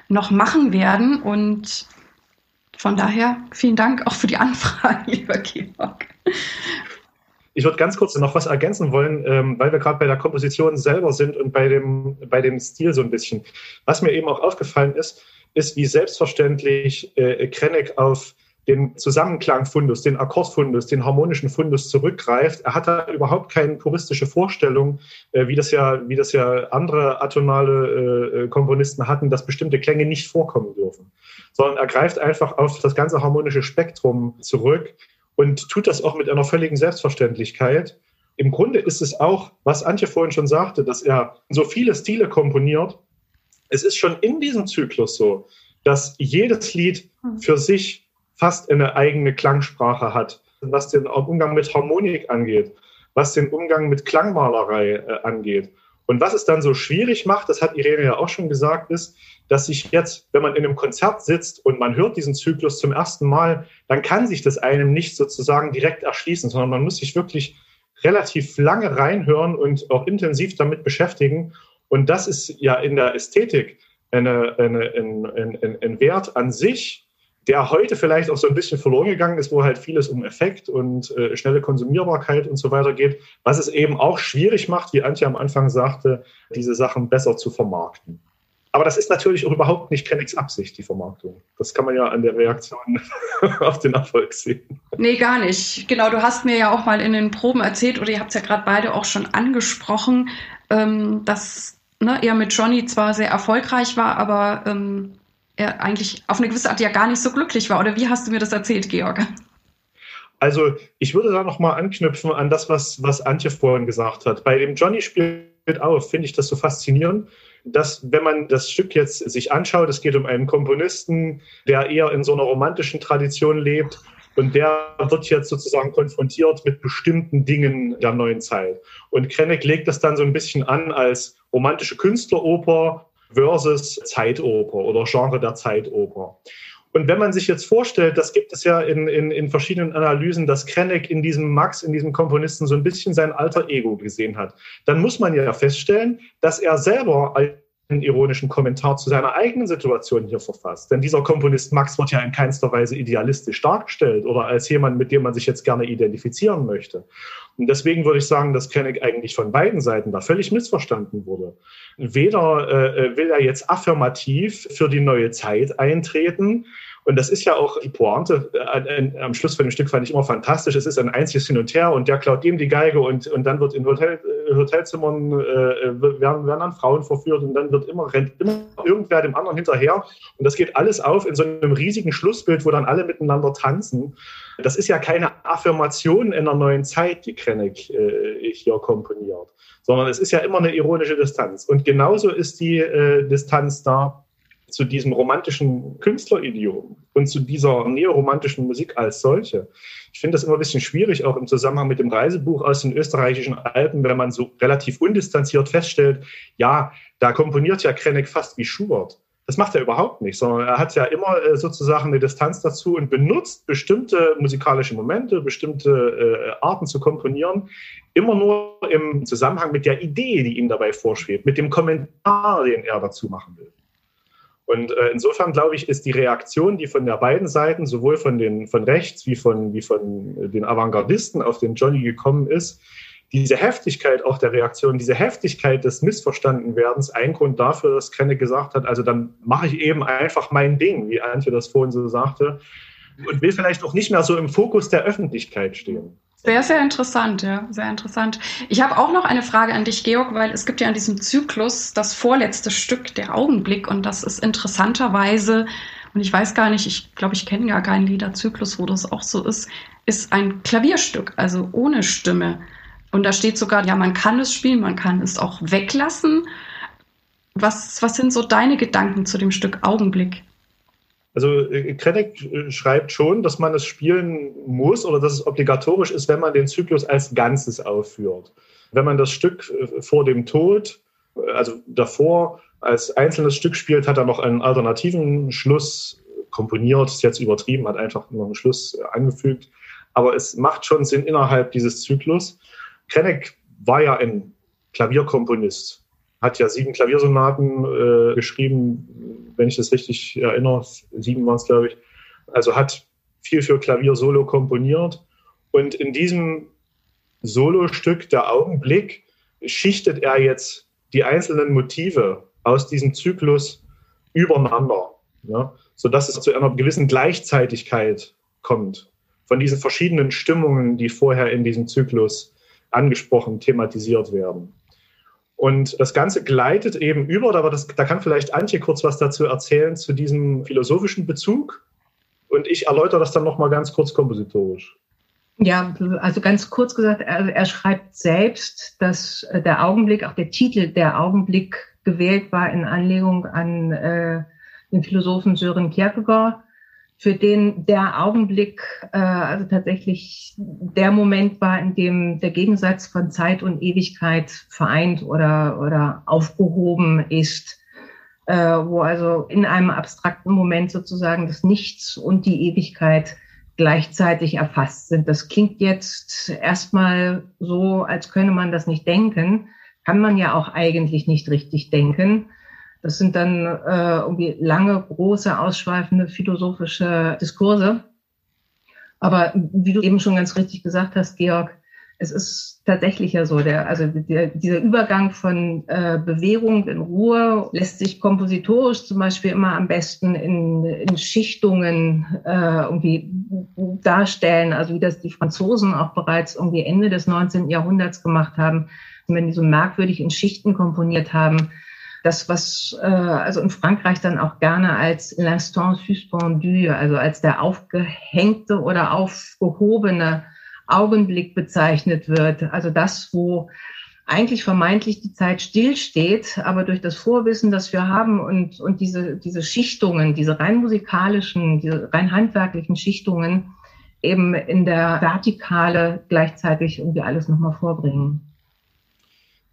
noch machen werden. Und von daher vielen Dank auch für die Anfrage, [laughs] lieber Georg. Ich würde ganz kurz noch was ergänzen wollen, ähm, weil wir gerade bei der Komposition selber sind und bei dem, bei dem Stil so ein bisschen. Was mir eben auch aufgefallen ist, ist, wie selbstverständlich äh, Krennek auf den Zusammenklangfundus, den Akkordfundus, den harmonischen Fundus zurückgreift. Er hat da überhaupt keine puristische Vorstellung, äh, wie das ja, wie das ja andere atonale äh, Komponisten hatten, dass bestimmte Klänge nicht vorkommen dürfen, sondern er greift einfach auf das ganze harmonische Spektrum zurück und tut das auch mit einer völligen Selbstverständlichkeit. Im Grunde ist es auch, was Antje vorhin schon sagte, dass er so viele Stile komponiert. Es ist schon in diesem Zyklus so, dass jedes Lied hm. für sich fast eine eigene Klangsprache hat, was den Umgang mit Harmonik angeht, was den Umgang mit Klangmalerei äh, angeht. Und was es dann so schwierig macht, das hat Irene ja auch schon gesagt, ist, dass sich jetzt, wenn man in einem Konzert sitzt und man hört diesen Zyklus zum ersten Mal, dann kann sich das einem nicht sozusagen direkt erschließen, sondern man muss sich wirklich relativ lange reinhören und auch intensiv damit beschäftigen. Und das ist ja in der Ästhetik eine, eine, ein, ein, ein Wert an sich, der heute vielleicht auch so ein bisschen verloren gegangen ist, wo halt vieles um Effekt und äh, schnelle Konsumierbarkeit und so weiter geht, was es eben auch schwierig macht, wie Antje am Anfang sagte, diese Sachen besser zu vermarkten. Aber das ist natürlich auch überhaupt nicht Kennecks Absicht, die Vermarktung. Das kann man ja an der Reaktion [laughs] auf den Erfolg sehen. Nee, gar nicht. Genau, du hast mir ja auch mal in den Proben erzählt, oder ihr habt es ja gerade beide auch schon angesprochen, ähm, dass ne, er mit Johnny zwar sehr erfolgreich war, aber ähm, er eigentlich auf eine gewisse Art ja gar nicht so glücklich war. Oder wie hast du mir das erzählt, Georg? Also ich würde da nochmal anknüpfen an das, was, was Antje vorhin gesagt hat. Bei dem Johnny spielt auf, finde ich das so faszinierend dass wenn man das Stück jetzt sich anschaut, es geht um einen Komponisten, der eher in so einer romantischen Tradition lebt und der wird jetzt sozusagen konfrontiert mit bestimmten Dingen der neuen Zeit. Und Krenneck legt das dann so ein bisschen an als romantische Künstleroper versus Zeitoper oder Genre der Zeitoper. Und wenn man sich jetzt vorstellt, das gibt es ja in, in, in verschiedenen Analysen, dass Krenneck in diesem Max, in diesem Komponisten so ein bisschen sein alter Ego gesehen hat, dann muss man ja feststellen, dass er selber ironischen Kommentar zu seiner eigenen Situation hier verfasst. Denn dieser Komponist Max wird ja in keinster Weise idealistisch dargestellt oder als jemand, mit dem man sich jetzt gerne identifizieren möchte. Und deswegen würde ich sagen, dass Krennic eigentlich von beiden Seiten da völlig missverstanden wurde. Weder äh, will er jetzt affirmativ für die neue Zeit eintreten, und das ist ja auch die Pointe äh, am Schluss von dem Stück fand ich immer fantastisch. Es ist ein einziges Hin und Her und der klaut dem die Geige und, und dann wird in Hotel, äh, Hotelzimmern äh, werden, werden dann Frauen verführt und dann wird immer, rennt immer irgendwer dem anderen hinterher. Und das geht alles auf in so einem riesigen Schlussbild, wo dann alle miteinander tanzen. Das ist ja keine Affirmation in einer neuen Zeit, die Krennic äh, hier komponiert, sondern es ist ja immer eine ironische Distanz. Und genauso ist die äh, Distanz da zu diesem romantischen Künstleridiom und zu dieser neoromantischen Musik als solche. Ich finde das immer ein bisschen schwierig, auch im Zusammenhang mit dem Reisebuch aus den österreichischen Alpen, wenn man so relativ undistanziert feststellt, ja, da komponiert ja Krenneck fast wie Schubert. Das macht er überhaupt nicht, sondern er hat ja immer äh, sozusagen eine Distanz dazu und benutzt bestimmte musikalische Momente, bestimmte äh, Arten zu komponieren, immer nur im Zusammenhang mit der Idee, die ihm dabei vorschwebt, mit dem Kommentar, den er dazu machen will. Und äh, insofern glaube ich, ist die Reaktion, die von der beiden Seiten, sowohl von den von rechts wie von, wie von den Avantgardisten auf den Johnny gekommen ist, diese Heftigkeit auch der Reaktion, diese Heftigkeit des Missverstandenwerdens ein Grund dafür, dass Krennic gesagt hat, also dann mache ich eben einfach mein Ding, wie Antje das vorhin so sagte, und will vielleicht auch nicht mehr so im Fokus der Öffentlichkeit stehen. Sehr, sehr interessant, ja, sehr interessant. Ich habe auch noch eine Frage an dich, Georg, weil es gibt ja in diesem Zyklus das vorletzte Stück, der Augenblick, und das ist interessanterweise, und ich weiß gar nicht, ich glaube, ich kenne gar keinen Liederzyklus, wo das auch so ist, ist ein Klavierstück, also ohne Stimme. Und da steht sogar, ja, man kann es spielen, man kann es auch weglassen. Was, was sind so deine Gedanken zu dem Stück Augenblick? Also äh, Krennic äh, schreibt schon, dass man es spielen muss oder dass es obligatorisch ist, wenn man den Zyklus als Ganzes aufführt. Wenn man das Stück äh, vor dem Tod, also davor als einzelnes Stück spielt, hat er noch einen alternativen Schluss komponiert, ist jetzt übertrieben, hat einfach noch einen Schluss angefügt. Aber es macht schon Sinn innerhalb dieses Zyklus. Krennic war ja ein Klavierkomponist, hat ja sieben Klaviersonaten äh, geschrieben, wenn ich das richtig erinnere, sieben waren es, glaube ich. Also hat viel für Klavier solo komponiert. Und in diesem Solostück Der Augenblick schichtet er jetzt die einzelnen Motive aus diesem Zyklus übereinander, ja, sodass es zu einer gewissen Gleichzeitigkeit kommt von diesen verschiedenen Stimmungen, die vorher in diesem Zyklus angesprochen, thematisiert werden. Und das Ganze gleitet eben über, aber das, da kann vielleicht Antje kurz was dazu erzählen, zu diesem philosophischen Bezug. Und ich erläutere das dann nochmal ganz kurz kompositorisch. Ja, also ganz kurz gesagt, er, er, schreibt selbst, dass der Augenblick, auch der Titel der Augenblick gewählt war in Anlegung an äh, den Philosophen Sören Kierkegaard für den der Augenblick äh, also tatsächlich der Moment war, in dem der Gegensatz von Zeit und Ewigkeit vereint oder, oder aufgehoben ist, äh, wo also in einem abstrakten Moment sozusagen das Nichts und die Ewigkeit gleichzeitig erfasst sind. Das klingt jetzt erstmal so, als könne man das nicht denken, kann man ja auch eigentlich nicht richtig denken. Das sind dann äh, irgendwie lange, große, ausschweifende philosophische Diskurse. Aber wie du eben schon ganz richtig gesagt hast, Georg, es ist tatsächlich ja so, der, also der, dieser Übergang von äh, Bewegung in Ruhe lässt sich kompositorisch zum Beispiel immer am besten in, in Schichtungen äh, irgendwie darstellen, also wie das die Franzosen auch bereits irgendwie Ende des 19. Jahrhunderts gemacht haben, wenn die so merkwürdig in Schichten komponiert haben das, was äh, also in Frankreich dann auch gerne als l'instant suspendu, also als der aufgehängte oder aufgehobene Augenblick bezeichnet wird. Also das, wo eigentlich vermeintlich die Zeit stillsteht, aber durch das Vorwissen, das wir haben und, und diese, diese Schichtungen, diese rein musikalischen, diese rein handwerklichen Schichtungen eben in der Vertikale gleichzeitig irgendwie alles nochmal vorbringen.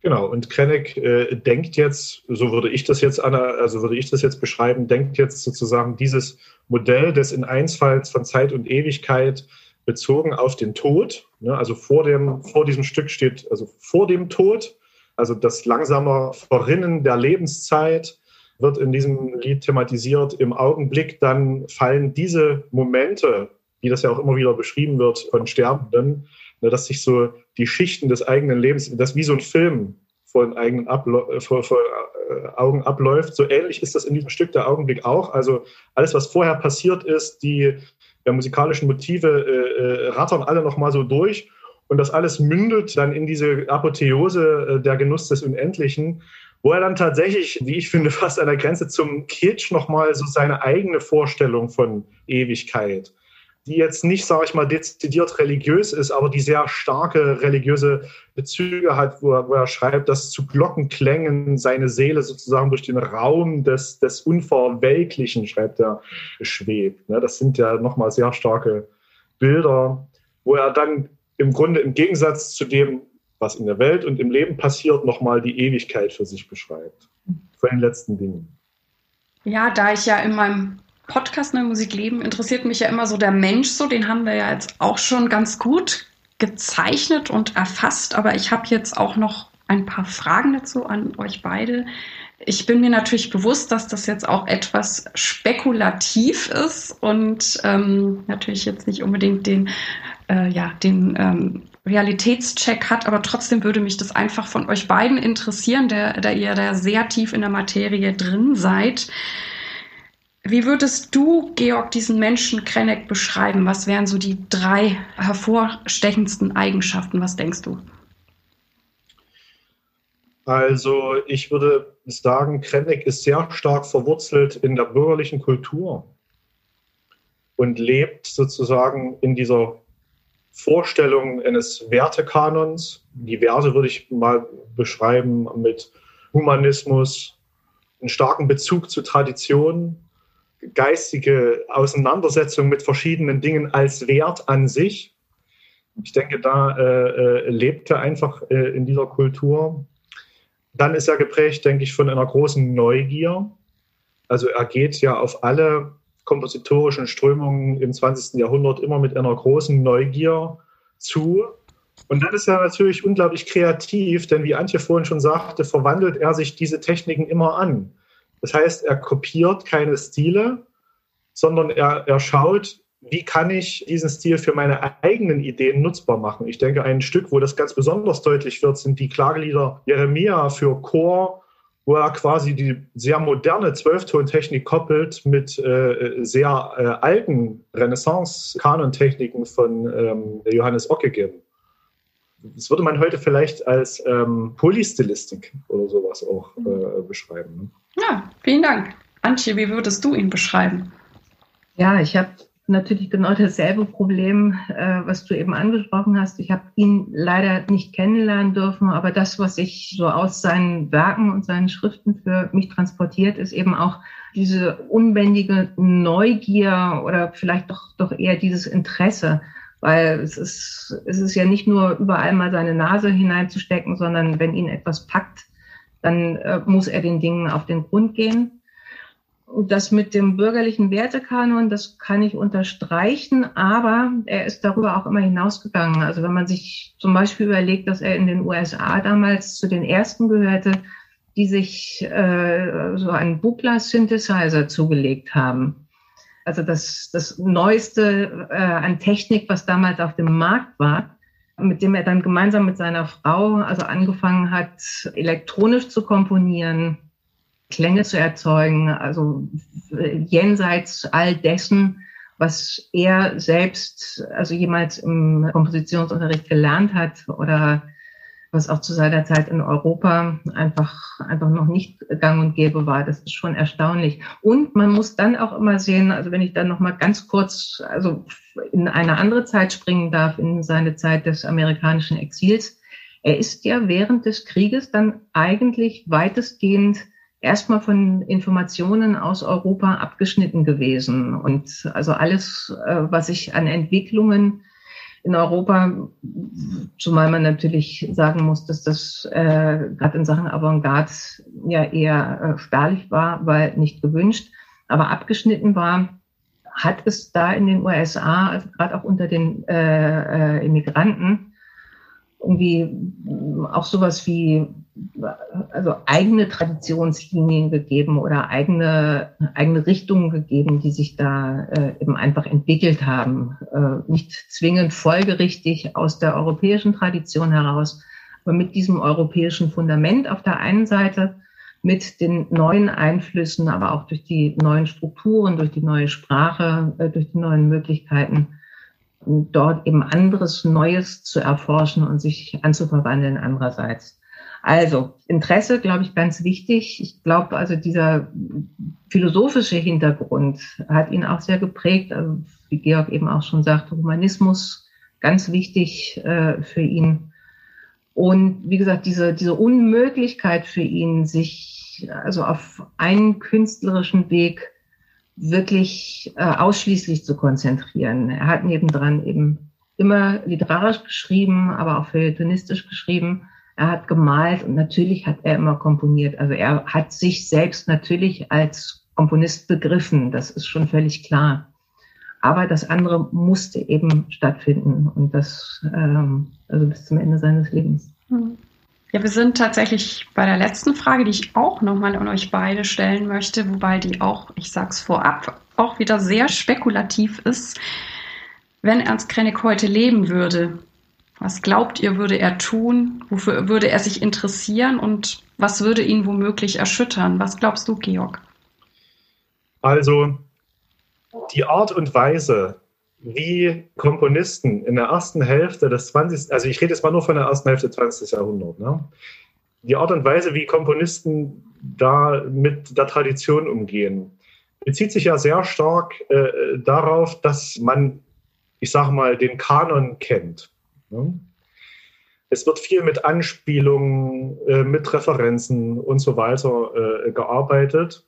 Genau, und Krennic äh, denkt jetzt, so würde ich das jetzt, also würde ich das jetzt beschreiben, denkt jetzt sozusagen dieses Modell des in Einsfalls von Zeit und Ewigkeit bezogen auf den Tod. Ne? Also vor, dem, vor diesem Stück steht, also vor dem Tod, also das langsame Verrinnen der Lebenszeit wird in diesem Lied thematisiert. Im Augenblick dann fallen diese Momente, wie das ja auch immer wieder beschrieben wird von Sterbenden, dass sich so die Schichten des eigenen Lebens, das wie so ein Film vor den eigenen Ablo vor, vor, äh, Augen abläuft. So ähnlich ist das in diesem Stück der Augenblick auch. Also alles, was vorher passiert ist, die der musikalischen Motive äh, äh, rattern alle nochmal so durch. Und das alles mündet dann in diese Apotheose äh, der Genuss des Unendlichen, wo er dann tatsächlich, wie ich finde, [laughs] fast an der Grenze zum Kitsch nochmal so seine eigene Vorstellung von Ewigkeit die jetzt nicht, sage ich mal, dezidiert religiös ist, aber die sehr starke religiöse Bezüge hat, wo er, wo er schreibt, dass zu Glockenklängen seine Seele sozusagen durch den Raum des, des Unverwelklichen, schreibt er, schwebt. Ne, das sind ja nochmal sehr starke Bilder, wo er dann im Grunde im Gegensatz zu dem, was in der Welt und im Leben passiert, nochmal die Ewigkeit für sich beschreibt. Von den letzten Dingen. Ja, da ich ja in meinem Podcast Neue Musik leben interessiert mich ja immer so der Mensch so, den haben wir ja jetzt auch schon ganz gut gezeichnet und erfasst, aber ich habe jetzt auch noch ein paar Fragen dazu an euch beide. Ich bin mir natürlich bewusst, dass das jetzt auch etwas spekulativ ist und ähm, natürlich jetzt nicht unbedingt den, äh, ja, den ähm, Realitätscheck hat, aber trotzdem würde mich das einfach von euch beiden interessieren, da ihr da sehr tief in der Materie drin seid. Wie würdest du, Georg, diesen Menschen Krenneck beschreiben? Was wären so die drei hervorstechendsten Eigenschaften? Was denkst du? Also ich würde sagen, Krenneck ist sehr stark verwurzelt in der bürgerlichen Kultur und lebt sozusagen in dieser Vorstellung eines Wertekanons. Die Werte würde ich mal beschreiben mit Humanismus, einen starken Bezug zu Tradition, geistige Auseinandersetzung mit verschiedenen Dingen als Wert an sich. Ich denke, da äh, äh, lebt er einfach äh, in dieser Kultur. Dann ist er geprägt, denke ich, von einer großen Neugier. Also er geht ja auf alle kompositorischen Strömungen im 20. Jahrhundert immer mit einer großen Neugier zu. Und dann ist er natürlich unglaublich kreativ, denn wie Antje vorhin schon sagte, verwandelt er sich diese Techniken immer an. Das heißt, er kopiert keine Stile, sondern er, er schaut, wie kann ich diesen Stil für meine eigenen Ideen nutzbar machen. Ich denke, ein Stück, wo das ganz besonders deutlich wird, sind die Klagelieder Jeremia für Chor, wo er quasi die sehr moderne Zwölftontechnik koppelt mit äh, sehr äh, alten Renaissance-Kanontechniken von ähm, Johannes Ockeghem. Das würde man heute vielleicht als ähm, Polystilistik oder sowas auch äh, beschreiben. Ne? Ja, vielen Dank. Antje, wie würdest du ihn beschreiben? Ja, ich habe natürlich genau dasselbe Problem, äh, was du eben angesprochen hast. Ich habe ihn leider nicht kennenlernen dürfen, aber das, was sich so aus seinen Werken und seinen Schriften für mich transportiert, ist eben auch diese unbändige Neugier oder vielleicht doch, doch eher dieses Interesse. Weil es ist, es ist ja nicht nur überall mal seine Nase hineinzustecken, sondern wenn ihn etwas packt, dann äh, muss er den Dingen auf den Grund gehen. Und das mit dem bürgerlichen Wertekanon, das kann ich unterstreichen, aber er ist darüber auch immer hinausgegangen. Also wenn man sich zum Beispiel überlegt, dass er in den USA damals zu den ersten gehörte, die sich äh, so einen Buchler-Synthesizer zugelegt haben. Also das, das Neueste äh, an Technik, was damals auf dem Markt war, mit dem er dann gemeinsam mit seiner Frau also angefangen hat, elektronisch zu komponieren, Klänge zu erzeugen, also äh, jenseits all dessen, was er selbst, also jemals im Kompositionsunterricht gelernt hat oder was auch zu seiner Zeit in Europa einfach, einfach noch nicht gang und gäbe war. Das ist schon erstaunlich. Und man muss dann auch immer sehen, also wenn ich dann noch mal ganz kurz, also in eine andere Zeit springen darf, in seine Zeit des amerikanischen Exils. Er ist ja während des Krieges dann eigentlich weitestgehend erstmal von Informationen aus Europa abgeschnitten gewesen. Und also alles, äh, was ich an Entwicklungen in Europa, zumal man natürlich sagen muss, dass das äh, gerade in Sachen Avantgarde ja eher äh, spärlich war, weil nicht gewünscht, aber abgeschnitten war, hat es da in den USA, also gerade auch unter den äh, äh, Immigranten, irgendwie auch sowas wie also eigene Traditionslinien gegeben oder eigene, eigene Richtungen gegeben, die sich da äh, eben einfach entwickelt haben. Äh, nicht zwingend folgerichtig aus der europäischen Tradition heraus, aber mit diesem europäischen Fundament auf der einen Seite, mit den neuen Einflüssen, aber auch durch die neuen Strukturen, durch die neue Sprache, äh, durch die neuen Möglichkeiten, dort eben anderes Neues zu erforschen und sich anzuverwandeln andererseits. Also Interesse, glaube ich, ganz wichtig. Ich glaube, also dieser philosophische Hintergrund hat ihn auch sehr geprägt. Also, wie Georg eben auch schon sagte, Humanismus ganz wichtig äh, für ihn. Und wie gesagt, diese, diese Unmöglichkeit für ihn, sich also auf einen künstlerischen Weg wirklich äh, ausschließlich zu konzentrieren. Er hat nebendran eben immer literarisch geschrieben, aber auch feuilletonistisch geschrieben er hat gemalt und natürlich hat er immer komponiert. Also er hat sich selbst natürlich als Komponist begriffen, das ist schon völlig klar. Aber das andere musste eben stattfinden und das ähm, also bis zum Ende seines Lebens. Hm. Ja, wir sind tatsächlich bei der letzten Frage, die ich auch nochmal an euch beide stellen möchte, wobei die auch, ich sag's vorab, auch wieder sehr spekulativ ist. Wenn Ernst Krenek heute leben würde, was glaubt ihr, würde er tun? Wofür würde er sich interessieren und was würde ihn womöglich erschüttern? Was glaubst du, Georg? Also die Art und Weise, wie Komponisten in der ersten Hälfte des 20. Also ich rede jetzt mal nur von der ersten Hälfte des 20. Jahrhunderts. Ne? Die Art und Weise, wie Komponisten da mit der Tradition umgehen, bezieht sich ja sehr stark äh, darauf, dass man, ich sage mal, den Kanon kennt. Ne? Es wird viel mit Anspielungen, äh, mit Referenzen und so weiter äh, gearbeitet.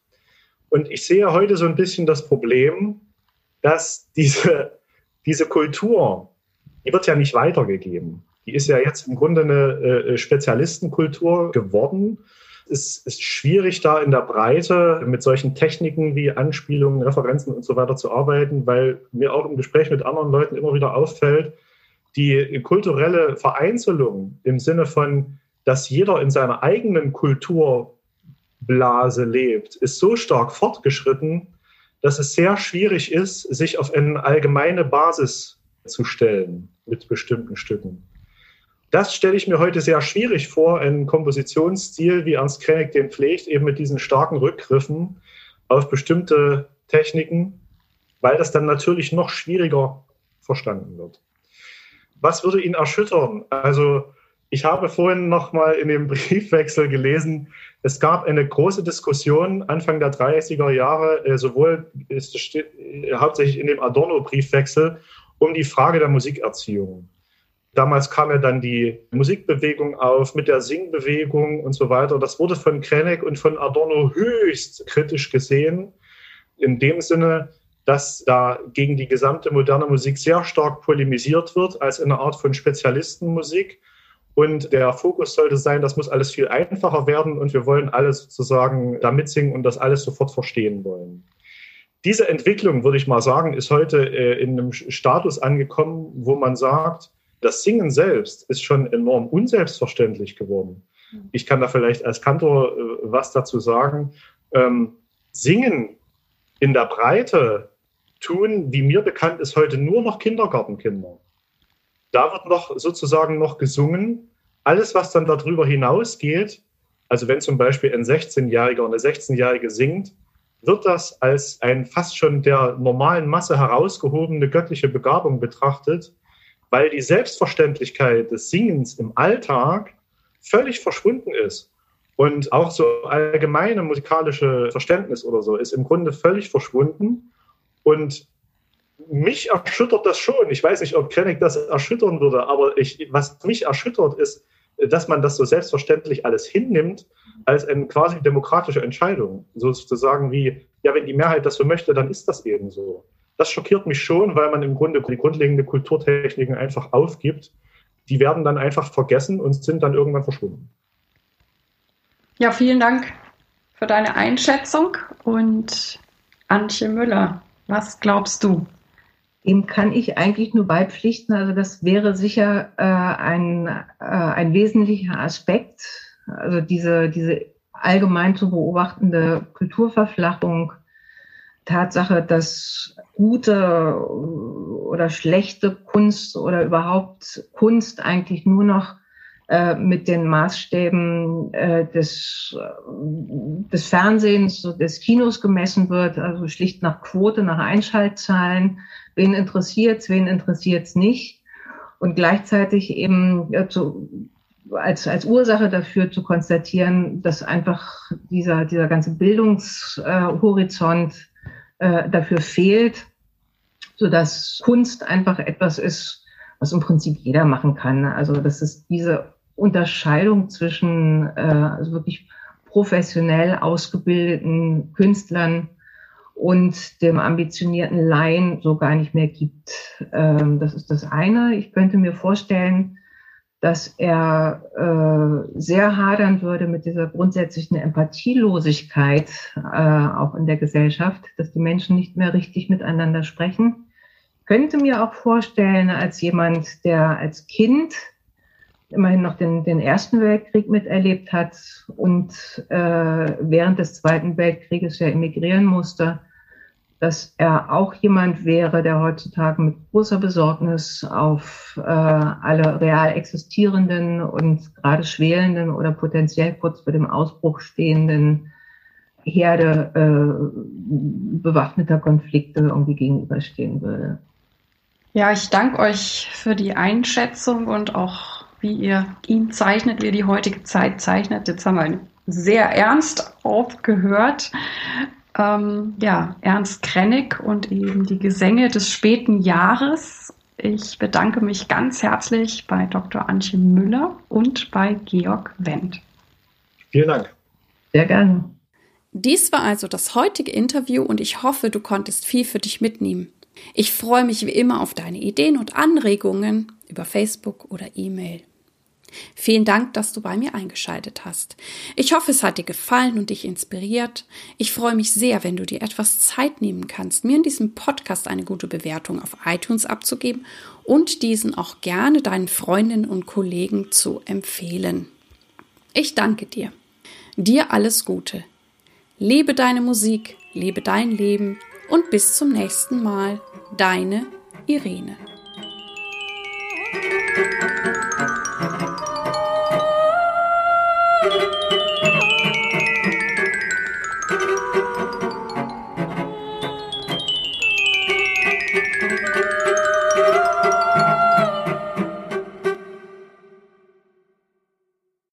Und ich sehe heute so ein bisschen das Problem, dass diese, diese Kultur, die wird ja nicht weitergegeben. Die ist ja jetzt im Grunde eine äh, Spezialistenkultur geworden. Es ist schwierig, da in der Breite mit solchen Techniken wie Anspielungen, Referenzen und so weiter zu arbeiten, weil mir auch im Gespräch mit anderen Leuten immer wieder auffällt, die kulturelle Vereinzelung im Sinne von, dass jeder in seiner eigenen Kulturblase lebt, ist so stark fortgeschritten, dass es sehr schwierig ist, sich auf eine allgemeine Basis zu stellen mit bestimmten Stücken. Das stelle ich mir heute sehr schwierig vor, einen Kompositionsstil, wie Ernst Krenek den pflegt, eben mit diesen starken Rückgriffen auf bestimmte Techniken, weil das dann natürlich noch schwieriger verstanden wird was würde ihn erschüttern? Also ich habe vorhin noch mal in dem [laughs] Briefwechsel gelesen, es gab eine große Diskussion Anfang der 30er Jahre, äh, sowohl steht, äh, hauptsächlich in dem Adorno-Briefwechsel, um die Frage der Musikerziehung. Damals kam ja dann die Musikbewegung auf mit der Singbewegung und so weiter. Das wurde von Krenek und von Adorno höchst kritisch gesehen. In dem Sinne, dass da gegen die gesamte moderne Musik sehr stark polemisiert wird als eine Art von Spezialistenmusik. Und der Fokus sollte sein, das muss alles viel einfacher werden und wir wollen alles sozusagen da mitsingen und das alles sofort verstehen wollen. Diese Entwicklung, würde ich mal sagen, ist heute äh, in einem Status angekommen, wo man sagt, das Singen selbst ist schon enorm unselbstverständlich geworden. Ich kann da vielleicht als Kantor äh, was dazu sagen. Ähm, Singen in der Breite tun, wie mir bekannt ist, heute nur noch Kindergartenkinder. Da wird noch sozusagen noch gesungen. Alles, was dann darüber hinausgeht, also wenn zum Beispiel ein 16-Jähriger oder eine 16-Jährige singt, wird das als ein fast schon der normalen Masse herausgehobene göttliche Begabung betrachtet, weil die Selbstverständlichkeit des Singens im Alltag völlig verschwunden ist. Und auch so allgemeine musikalische Verständnis oder so ist im Grunde völlig verschwunden. Und mich erschüttert das schon. Ich weiß nicht, ob Krennic das erschüttern würde, aber ich, was mich erschüttert ist, dass man das so selbstverständlich alles hinnimmt als eine quasi demokratische Entscheidung. Sozusagen wie, ja, wenn die Mehrheit das so möchte, dann ist das eben so. Das schockiert mich schon, weil man im Grunde die grundlegende Kulturtechniken einfach aufgibt. Die werden dann einfach vergessen und sind dann irgendwann verschwunden. Ja, vielen Dank für deine Einschätzung und Antje Müller. Was glaubst du? Dem kann ich eigentlich nur beipflichten. Also das wäre sicher äh, ein, äh, ein wesentlicher Aspekt. Also diese, diese allgemein zu beobachtende Kulturverflachung, Tatsache, dass gute oder schlechte Kunst oder überhaupt Kunst eigentlich nur noch äh, mit den Maßstäben äh, des, äh, des Fernsehens, des Kinos gemessen wird, also schlicht nach Quote, nach Einschaltzahlen. Wen interessiert's, wen interessiert's nicht? Und gleichzeitig eben ja, zu, als, als Ursache dafür zu konstatieren, dass einfach dieser, dieser ganze Bildungshorizont äh, dafür fehlt, so dass Kunst einfach etwas ist, was im Prinzip jeder machen kann. Also das ist diese Unterscheidung zwischen äh, also wirklich professionell ausgebildeten Künstlern und dem ambitionierten Laien so gar nicht mehr gibt. Ähm, das ist das eine. Ich könnte mir vorstellen, dass er äh, sehr hadern würde mit dieser grundsätzlichen Empathielosigkeit äh, auch in der Gesellschaft, dass die Menschen nicht mehr richtig miteinander sprechen. Könnte mir auch vorstellen, als jemand, der als Kind immerhin noch den, den Ersten Weltkrieg miterlebt hat und äh, während des Zweiten Weltkrieges ja emigrieren musste, dass er auch jemand wäre, der heutzutage mit großer Besorgnis auf äh, alle real existierenden und gerade schwelenden oder potenziell kurz vor dem Ausbruch stehenden Herde äh, bewaffneter Konflikte irgendwie gegenüberstehen würde. Ja, ich danke euch für die Einschätzung und auch wie ihr ihn zeichnet, wie ihr die heutige Zeit zeichnet. Jetzt haben wir sehr ernst aufgehört ähm, ja, Ernst Krennig und eben die Gesänge des späten Jahres. Ich bedanke mich ganz herzlich bei Dr. Antje Müller und bei Georg Wendt. Vielen Dank. Sehr gerne. Dies war also das heutige Interview und ich hoffe, du konntest viel für dich mitnehmen. Ich freue mich wie immer auf deine Ideen und Anregungen über Facebook oder E-Mail. Vielen Dank, dass du bei mir eingeschaltet hast. Ich hoffe, es hat dir gefallen und dich inspiriert. Ich freue mich sehr, wenn du dir etwas Zeit nehmen kannst, mir in diesem Podcast eine gute Bewertung auf iTunes abzugeben und diesen auch gerne deinen Freundinnen und Kollegen zu empfehlen. Ich danke dir. Dir alles Gute. Lebe deine Musik, lebe dein Leben und bis zum nächsten Mal. Deine Irene.